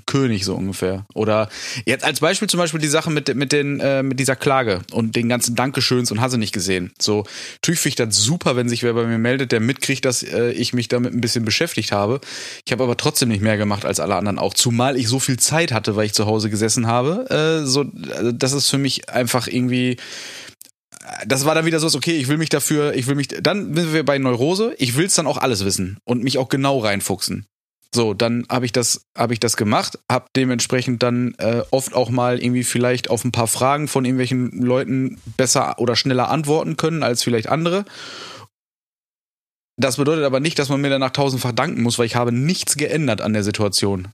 S2: König so ungefähr. Oder jetzt als Beispiel zum Beispiel die Sache mit, mit, den, äh, mit dieser Klage und den ganzen Dankeschöns und hast du nicht gesehen. So, natürlich finde ich das super, wenn sich wer bei mir meldet, der mitkriegt, dass äh, ich mich damit ein bisschen beschäftigt habe. Ich habe aber trotzdem nicht mehr gemacht als alle anderen auch, zumal ich so viel Zeit hatte, weil ich zu Hause gesessen habe. Äh, so, also das ist für mich einfach irgendwie das war dann wieder so, okay, ich will mich dafür, ich will mich, dann sind wir bei Neurose, ich will es dann auch alles wissen und mich auch genau reinfuchsen. So, dann habe ich das, habe ich das gemacht, habe dementsprechend dann äh, oft auch mal irgendwie vielleicht auf ein paar Fragen von irgendwelchen Leuten besser oder schneller antworten können als vielleicht andere. Das bedeutet aber nicht, dass man mir danach tausendfach danken muss, weil ich habe nichts geändert an der Situation.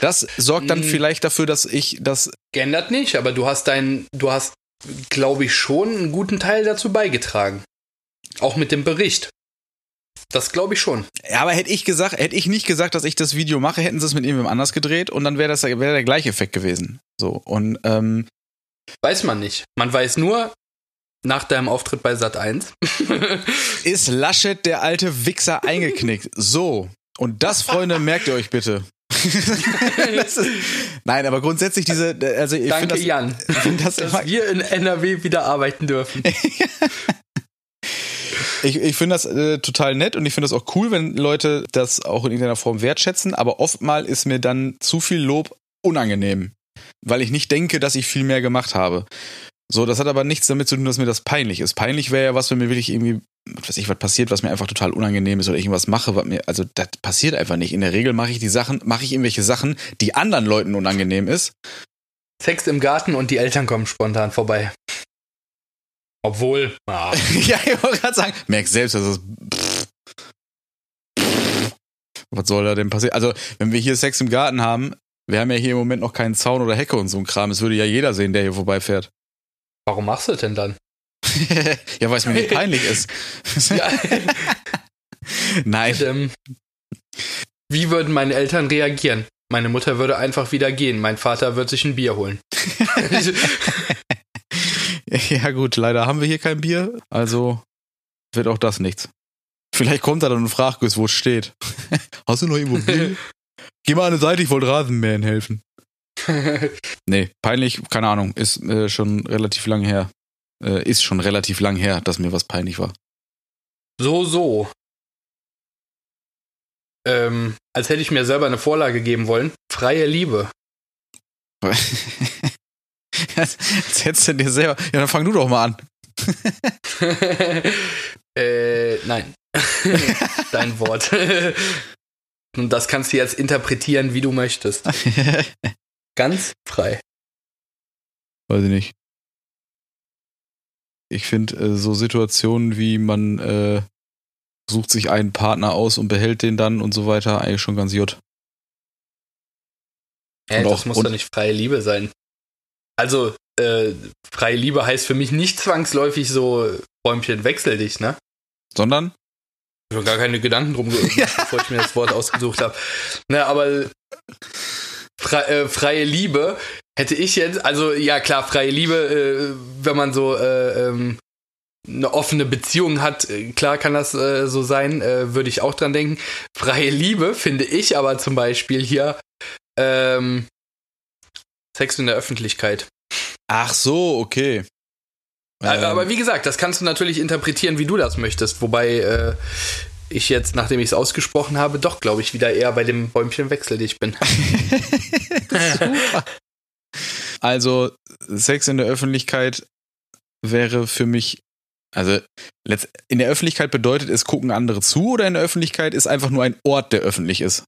S2: Das sorgt dann
S1: Mm.
S2: vielleicht dafür, dass ich das
S1: Geändert nicht, aber du hast deinen, du hast, glaube ich, schon einen guten Teil dazu beigetragen. Auch mit dem Bericht. Das glaube ich schon.
S2: Aber hätte ich gesagt, hätte ich nicht gesagt, dass ich das Video mache, hätten sie es mit irgendjemand anders gedreht und dann wäre das wäre der gleiche Effekt gewesen. So und ähm,
S1: Weiß man nicht. Man weiß nur, nach deinem Auftritt bei Sat 1.
S2: ist Laschet der alte Wichser eingeknickt. So und das, Freunde, merkt ihr euch bitte. ist, nein, aber grundsätzlich diese, also ich
S1: Danke,
S2: finde das,
S1: Jan,
S2: das
S1: dass
S2: immer,
S1: wir in NRW wieder arbeiten dürfen.
S2: Ich, ich finde das äh, total nett und ich finde das auch cool, wenn Leute das auch in irgendeiner Form wertschätzen, aber oftmal ist mir dann zu viel Lob unangenehm, weil ich nicht denke, dass ich viel mehr gemacht habe. So, das hat aber nichts damit zu tun, dass mir das peinlich ist. Peinlich wäre ja was, wenn mir wirklich irgendwie, was weiß ich, was passiert, was mir einfach total unangenehm ist oder irgendwas mache, was mir, also das passiert einfach nicht. In der Regel mache ich die Sachen, mache ich irgendwelche Sachen, die anderen Leuten unangenehm ist.
S1: Sex im Garten und die Eltern kommen spontan vorbei. Obwohl, ah,
S2: ja, ich wollte gerade sagen, merkst selbst, dass es. Pff, pff, was soll da denn passieren? Also, wenn wir hier Sex im Garten haben, wir haben ja hier im Moment noch keinen Zaun oder Hecke und so ein Kram. Es würde ja jeder sehen, der hier vorbeifährt.
S1: warum machst du das denn dann?
S2: ja, weil es mir nicht peinlich ist.
S1: Ja,
S2: Nein.
S1: ähm, wie würden meine Eltern reagieren? Meine Mutter würde einfach wieder gehen. Mein Vater wird sich ein Bier holen.
S2: Ja, gut, leider haben wir hier kein Bier, also wird auch das nichts. Vielleicht kommt er dann und fragt, wo es steht. Hast du noch irgendwo Bier? Geh mal an die Seite, ich wollte Rasenmähen helfen. Nee, peinlich, keine Ahnung, ist äh, schon relativ lang her. Äh, ist schon relativ lang her, dass mir was peinlich war.
S1: so, so. Ähm, als hätte ich mir selber eine Vorlage geben wollen. Freie Liebe.
S2: Jetzt hättest du dir selber. Ja, dann fang du doch mal an.
S1: äh, nein. Dein Wort. Und das kannst du jetzt interpretieren, wie du möchtest. Ganz frei.
S2: Weiß ich nicht. Ich finde äh, so Situationen wie man äh, sucht sich einen Partner aus und behält den dann und so weiter eigentlich schon ganz jut. Und
S1: das
S2: auch-
S1: muss doch nicht freie Liebe sein. Also, äh, freie Liebe heißt für mich nicht zwangsläufig so, Bäumchen, wechsel dich, ne?
S2: Sondern?
S1: Ich habe gar keine Gedanken drum gemacht, bevor ich mir das Wort ausgesucht habe. Ne, aber fre äh, freie Liebe hätte ich jetzt, also ja klar, freie Liebe, äh, wenn man so äh, ähm, eine offene Beziehung hat, äh, klar kann das äh, so sein, äh, würde ich auch dran denken. Freie Liebe finde ich aber zum Beispiel hier ähm, Sex in der Öffentlichkeit.
S2: Ach so, okay.
S1: Ähm. Aber wie gesagt, das kannst du natürlich interpretieren, wie du das möchtest. Wobei äh, ich jetzt, nachdem ich es ausgesprochen habe, doch, glaube ich, wieder eher bei dem Bäumchen wechsel, ich bin.
S2: also, Sex in der Öffentlichkeit wäre für mich, also in der Öffentlichkeit bedeutet es, gucken andere zu oder in der Öffentlichkeit ist einfach nur ein Ort, der öffentlich ist?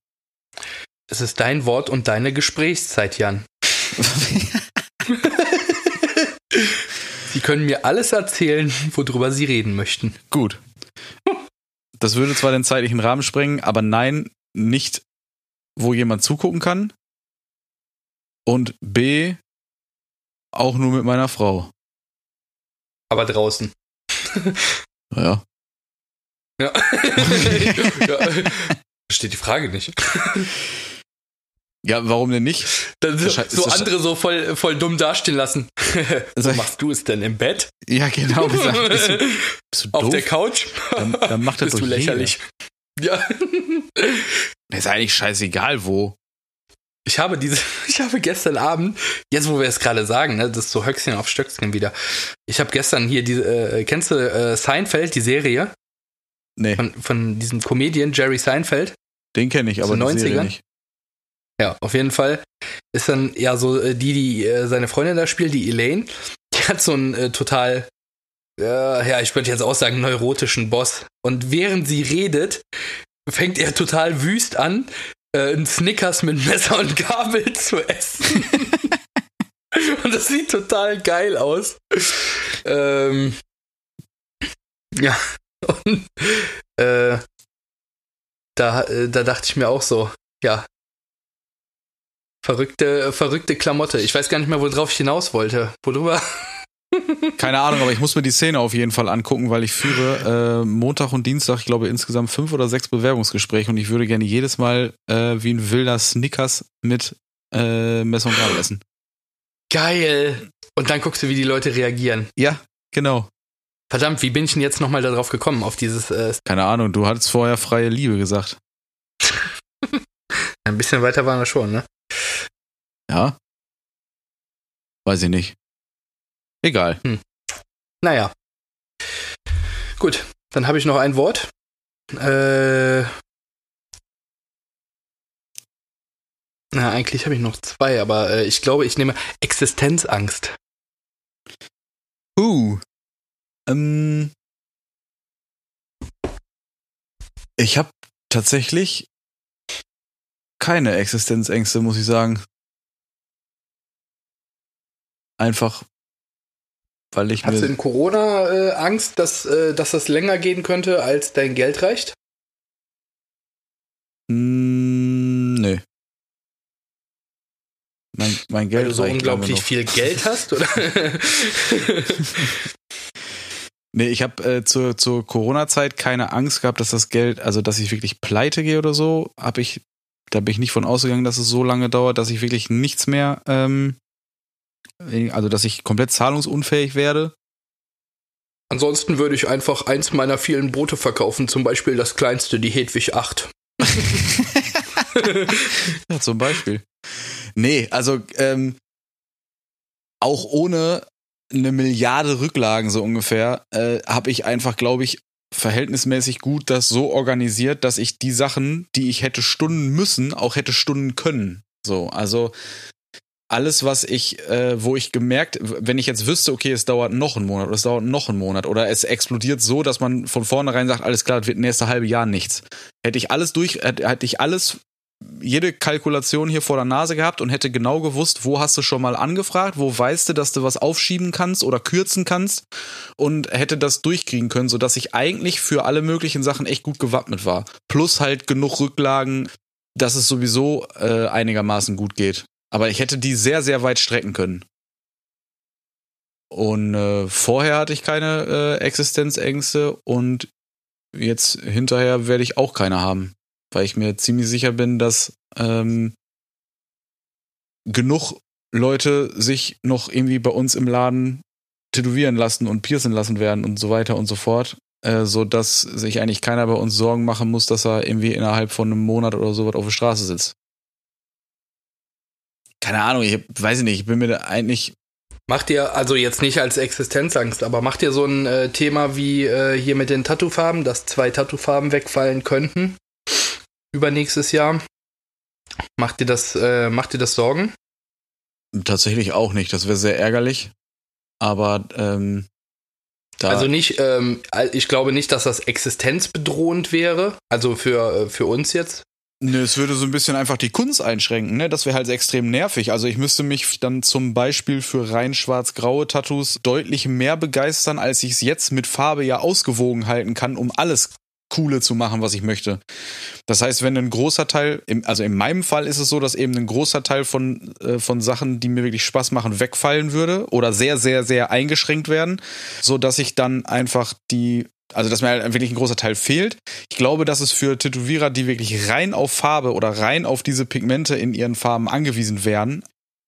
S1: Es ist dein Wort und deine Gesprächszeit, Jan. Sie können mir alles erzählen, worüber Sie reden möchten.
S2: Gut. Das würde zwar den zeitlichen Rahmen sprengen, aber nein, nicht, wo jemand zugucken kann. Und B, auch nur mit meiner Frau.
S1: Aber draußen.
S2: Ja.
S1: Ja. ja. Steht die Frage nicht.
S2: Ja, warum denn nicht?
S1: Dann so, so andere so voll, voll dumm dastehen lassen. so machst du es denn im Bett?
S2: Ja, genau. Bist
S1: du, bist du Auf der Couch?
S2: Dann, dann macht das
S1: bist du lächerlich. Jeder. Ja.
S2: Ist eigentlich scheißegal, wo.
S1: Ich habe diese, ich habe gestern Abend, jetzt wo wir es gerade sagen, ne, das ist so Höchstchen auf Stöckchen wieder. Ich habe gestern hier diese, äh, kennst du äh, Seinfeld, die Serie?
S2: Nee.
S1: Von, von diesem Comedian Jerry Seinfeld?
S2: Den kenne ich, aber die 90ern? Serie nicht.
S1: Ja, auf jeden Fall ist dann ja so äh, die, die äh, seine Freundin da spielt, die Elaine, die hat so einen äh, total, äh, ja, ich würde jetzt auch sagen, neurotischen Boss. Und während sie redet, fängt er total wüst an, äh, einen Snickers mit Messer und Gabel zu essen. und das sieht total geil aus. Ähm, ja, und äh, da, äh, da dachte ich mir auch so, ja, Verrückte, verrückte Klamotte. Ich weiß gar nicht mehr, worauf ich hinaus wollte. Worüber?
S2: Keine Ahnung, aber ich muss mir die Szene auf jeden Fall angucken, weil ich führe äh, Montag und Dienstag, ich glaube, insgesamt fünf oder sechs Bewerbungsgespräche und ich würde gerne jedes Mal äh, wie ein wilder Snickers mit äh, Messer und Gabel essen.
S1: Geil! Und dann guckst du, wie die Leute reagieren.
S2: Ja, genau.
S1: Verdammt, wie bin ich denn jetzt nochmal darauf gekommen, auf dieses. Äh
S2: Keine Ahnung, du hattest vorher freie Liebe gesagt.
S1: Ein bisschen weiter waren wir schon, ne?
S2: Ja. Weiß ich nicht. Egal. Hm.
S1: Naja. Gut, dann habe ich noch ein Wort. Äh. Na, eigentlich habe ich noch zwei, aber äh, ich glaube, ich nehme Existenzangst.
S2: Uh. Ähm. Ich habe tatsächlich keine Existenzängste, muss ich sagen. Einfach, weil ich
S1: Hast du in Corona äh, Angst, dass, äh, dass das länger gehen könnte, als dein Geld reicht?
S2: Mm, nö. Mein, mein Geld
S1: Weil du so unglaublich viel Geld hast, oder?
S2: nee, ich habe äh, zur, zur Corona-Zeit keine Angst gehabt, dass das Geld, also dass ich wirklich pleite gehe oder so, habe ich, da bin ich nicht von ausgegangen, dass es so lange dauert, dass ich wirklich nichts mehr ähm, also, dass ich komplett zahlungsunfähig werde.
S1: Ansonsten würde ich einfach eins meiner vielen Boote verkaufen, zum Beispiel das kleinste, die Hedwig 8.
S2: ja, zum Beispiel. Nee, also ähm, auch ohne eine Milliarde Rücklagen so ungefähr, äh, habe ich einfach, glaube ich, verhältnismäßig gut das so organisiert, dass ich die Sachen, die ich hätte stunden müssen, auch hätte stunden können. So, also alles, was ich, äh, wo ich gemerkt, wenn ich jetzt wüsste, okay, es dauert noch einen Monat oder es dauert noch einen Monat oder es explodiert so, dass man von vornherein sagt, alles klar, das wird nächste halbe Jahr nichts. Hätte ich alles durch, hätte ich alles, jede Kalkulation hier vor der Nase gehabt und hätte genau gewusst, wo hast du schon mal angefragt, wo weißt du, dass du was aufschieben kannst oder kürzen kannst und hätte das durchkriegen können, sodass ich eigentlich für alle möglichen Sachen echt gut gewappnet war. Plus halt genug Rücklagen, dass es sowieso äh, einigermaßen gut geht. Aber ich hätte die sehr, sehr weit strecken können. Und äh, vorher hatte ich keine äh, Existenzängste und jetzt hinterher werde ich auch keine haben, weil ich mir ziemlich sicher bin, dass ähm, genug Leute sich noch irgendwie bei uns im Laden tätowieren lassen und piercen lassen werden und so weiter und so fort, äh, so dass sich eigentlich keiner bei uns Sorgen machen muss, dass er irgendwie innerhalb von einem Monat oder so was auf der Straße sitzt. Keine Ahnung, ich weiß nicht, ich bin mir da eigentlich
S1: Macht ihr, also jetzt nicht als Existenzangst, aber macht ihr so ein äh, Thema wie äh, hier mit den Tattoofarben, dass zwei Tattoofarben wegfallen könnten übernächstes Jahr? Macht ihr das, äh, macht ihr das Sorgen?
S2: Tatsächlich auch nicht. Das wäre sehr ärgerlich. Aber ähm, da
S1: Also nicht, ähm, ich glaube nicht, dass das existenzbedrohend wäre, also für, äh, für uns jetzt.
S2: Ne, es würde so ein bisschen einfach die Kunst einschränken, ne? Das wäre halt extrem nervig. Also ich müsste mich dann zum Beispiel für rein schwarz-graue Tattoos deutlich mehr begeistern, als ich es jetzt mit Farbe ja ausgewogen halten kann, um alles Coole zu machen, was ich möchte. Das heißt, wenn ein großer Teil, also in meinem Fall ist es so, dass eben ein großer Teil von, äh, von Sachen, die mir wirklich Spaß machen, wegfallen würde oder sehr, sehr, sehr eingeschränkt werden, so dass ich dann einfach die also dass mir halt wirklich ein großer Teil fehlt. Ich glaube, dass es für Tätowierer, die wirklich rein auf Farbe oder rein auf diese Pigmente in ihren Farben angewiesen wären,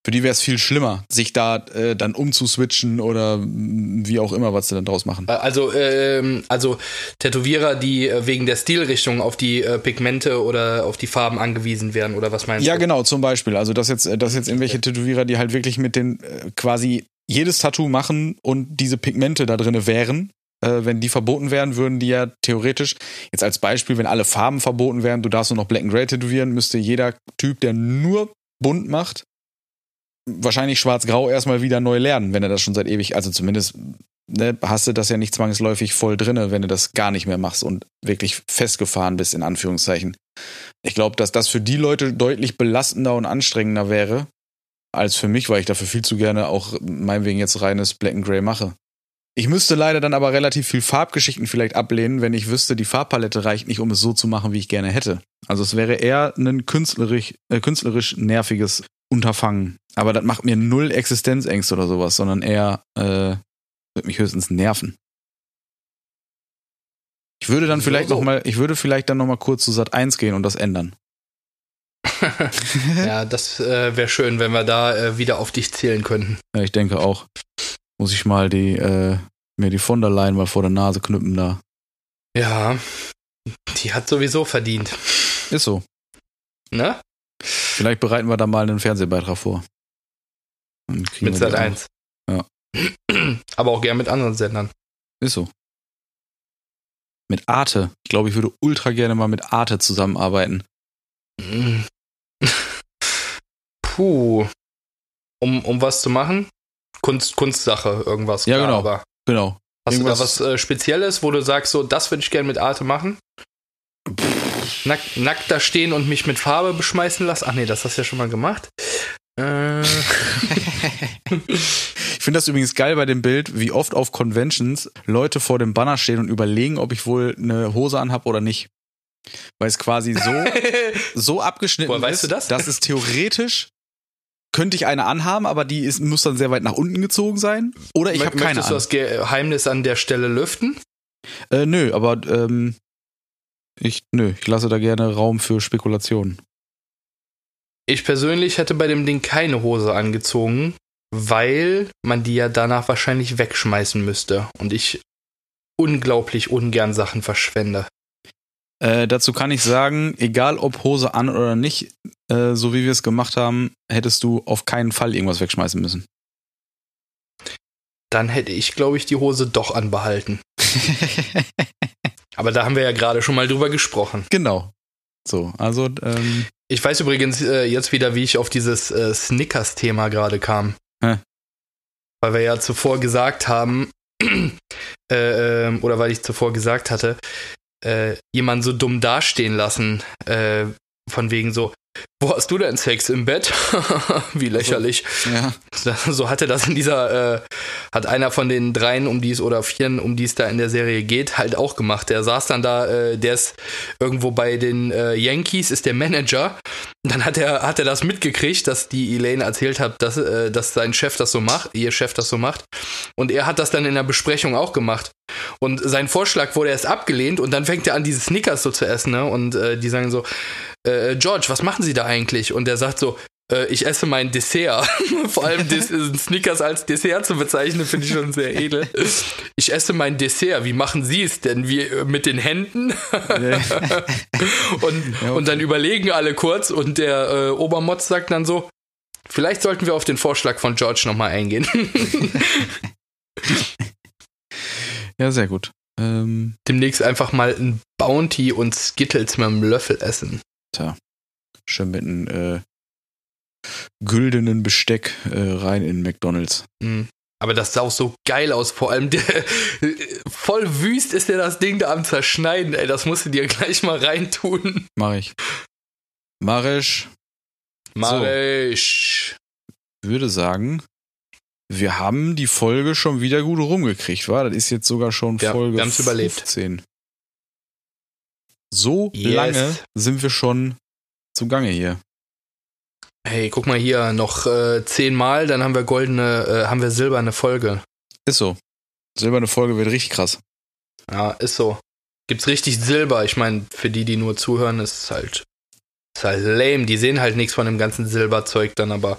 S2: für die wäre es viel schlimmer, sich da äh, dann umzuswitchen oder wie auch immer, was sie dann draus machen.
S1: Äh, Also, ähm, also Tätowierer, die äh, wegen der Stilrichtung auf die äh, Pigmente oder auf die Farben angewiesen wären, oder was meinst
S2: Ja,
S1: du?
S2: genau, zum Beispiel. Also das jetzt, das jetzt irgendwelche Tätowierer, die halt wirklich mit den äh, quasi jedes Tattoo machen und diese Pigmente da drinne wären. Äh, wenn die verboten wären, würden die ja theoretisch, jetzt als Beispiel, wenn alle Farben verboten wären, du darfst nur noch Black and Grey tätowieren, müsste jeder Typ, der nur bunt macht, wahrscheinlich schwarz-grau erstmal wieder neu lernen, wenn er das schon seit ewig, also zumindest ne, hast du das ja nicht zwangsläufig voll drinne, wenn du das gar nicht mehr machst und wirklich festgefahren bist, in Anführungszeichen. Ich glaube, dass das für die Leute deutlich belastender und anstrengender wäre, als für mich, weil ich dafür viel zu gerne auch meinetwegen jetzt reines Black and Grey mache. Ich müsste leider dann aber relativ viel Farbgeschichten vielleicht ablehnen, wenn ich wüsste, die Farbpalette reicht nicht, um es so zu machen, wie ich gerne hätte. Also es wäre eher ein künstlerisch, äh, künstlerisch nerviges Unterfangen. Aber das macht mir null Existenzängste oder sowas, sondern eher äh, wird mich höchstens nerven. Ich würde dann
S1: So,
S2: vielleicht
S1: so.
S2: noch mal, ich würde vielleicht dann noch mal kurz zu Sat 1 gehen und das ändern.
S1: ja, das äh, wäre schön, wenn wir da äh, wieder auf dich zählen könnten.
S2: Ja, ich denke auch. Muss ich mal die, äh, mir die von der Leyen mal vor der Nase knüppen da.
S1: Ja, die hat sowieso verdient.
S2: Ist so.
S1: Ne?
S2: Vielleicht bereiten wir da mal einen Fernsehbeitrag vor.
S1: Mit Sat
S2: auch.
S1: 1.
S2: Ja.
S1: Aber auch gern mit anderen Sendern.
S2: Ist so. Mit Arte. Ich glaube, ich würde ultra gerne mal mit Arte zusammenarbeiten.
S1: Mm. Puh. Um, um was zu machen? Kunst, Kunstsache, irgendwas.
S2: Ja, genau.
S1: Aber
S2: Genau.
S1: hast
S2: Irgendwas-
S1: du da was äh, Spezielles, wo du sagst, so, das würde ich gerne mit Arte machen? Nack, nackt da stehen und mich mit Farbe beschmeißen lassen? Ach nee, das hast du ja schon mal gemacht. Äh,
S2: Ich finde das übrigens geil bei dem Bild, wie oft auf Conventions Leute vor dem Banner stehen und überlegen, ob ich wohl eine Hose anhab oder nicht. Weil es quasi so, so abgeschnitten
S1: Woher weißt
S2: ist,
S1: du das?
S2: dass es theoretisch könnte ich eine anhaben, aber die ist, muss dann sehr weit nach unten gezogen sein. Oder ich habe keine
S1: Möchtest du das Geheimnis an der Stelle lüften?
S2: Äh, nö, aber ähm, ich, nö, ich lasse da gerne Raum für Spekulationen.
S1: Ich persönlich hätte bei dem Ding keine Hose angezogen, weil man die ja danach wahrscheinlich wegschmeißen müsste. Und ich unglaublich ungern Sachen verschwende.
S2: Äh, dazu kann ich sagen, egal ob Hose an oder nicht, äh, so wie wir es gemacht haben, hättest du auf keinen Fall irgendwas wegschmeißen müssen.
S1: Dann hätte ich, glaube ich, die Hose doch anbehalten. Aber da haben wir ja gerade schon mal drüber gesprochen.
S2: genau. So, also, ähm,
S1: Ich weiß übrigens äh, jetzt wieder, wie ich auf dieses äh, Snickers-Thema gerade kam.
S2: Hä?
S1: Weil wir ja zuvor gesagt haben, äh, ähm, oder weil ich zuvor gesagt hatte, äh, jemanden so dumm dastehen lassen, äh, von wegen so, wo hast du denn Sex im Bett? wie lächerlich.
S2: ja.
S1: So hatte das in dieser, äh, hat einer von den dreien, um die es oder vieren, um die es da in der Serie geht, halt auch gemacht. Der saß dann da, äh, der ist irgendwo bei den äh, Yankees, ist der Manager. Und dann hat er, hat er das mitgekriegt, dass die Elaine erzählt hat, dass, äh, dass sein Chef das so macht, ihr Chef das so macht. Und er hat das dann in der Besprechung auch gemacht. Und sein Vorschlag wurde erst abgelehnt und dann fängt er an, diese Snickers so zu essen, ne? Und äh, die sagen so, äh, George, was machen Sie da eigentlich? Und er sagt so, äh, ich esse mein Dessert. Vor allem Snickers als Dessert zu bezeichnen, finde ich schon sehr edel. Ich esse mein Dessert. Wie machen Sie es denn? Wie äh, mit den Händen? und, ja, okay. und dann überlegen alle kurz und der äh, Obermotz sagt dann so, vielleicht sollten wir auf den Vorschlag von George nochmal eingehen.
S2: ja, sehr gut.
S1: Ähm, Demnächst einfach mal ein Bounty und Skittles mit einem Löffel essen.
S2: Tja, schön mit einem äh, güldenen Besteck äh, rein in McDonalds.
S1: Mhm. Aber das sah auch so geil aus. Vor allem der, voll wüst ist der das Ding da am Zerschneiden. Ey, das musst du dir gleich mal reintun.
S2: Mach ich. Marisch.
S1: Marisch.
S2: So. Würde sagen, wir haben die Folge schon wieder gut rumgekriegt, war? Das ist jetzt sogar schon ja, Folge wir 15. Überlebt. So yes. lange sind wir schon zugange hier.
S1: Hey, guck mal hier, noch äh, zehnmal, dann haben wir goldene, äh, haben wir silberne Folge.
S2: Ist so. Silberne Folge wird richtig krass.
S1: Ja, ist so. Gibt's richtig Silber. Ich meine, für die, die nur zuhören, ist es halt, ist halt lame. Die sehen halt nichts von dem ganzen Silberzeug dann, aber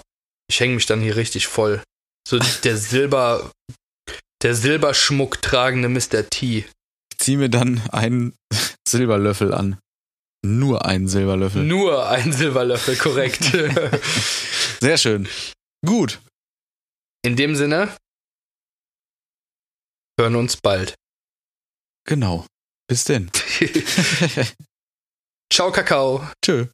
S1: ich hänge mich dann hier richtig voll. So der Silber, der Silberschmuck tragende Mr. T.
S2: Ich ziehe mir dann einen Silberlöffel an. Nur einen Silberlöffel.
S1: Nur einen Silberlöffel, korrekt.
S2: Sehr schön. Gut.
S1: In dem Sinne, hören uns bald.
S2: Genau. Bis denn.
S1: Ciao, Kakao.
S2: Tschö.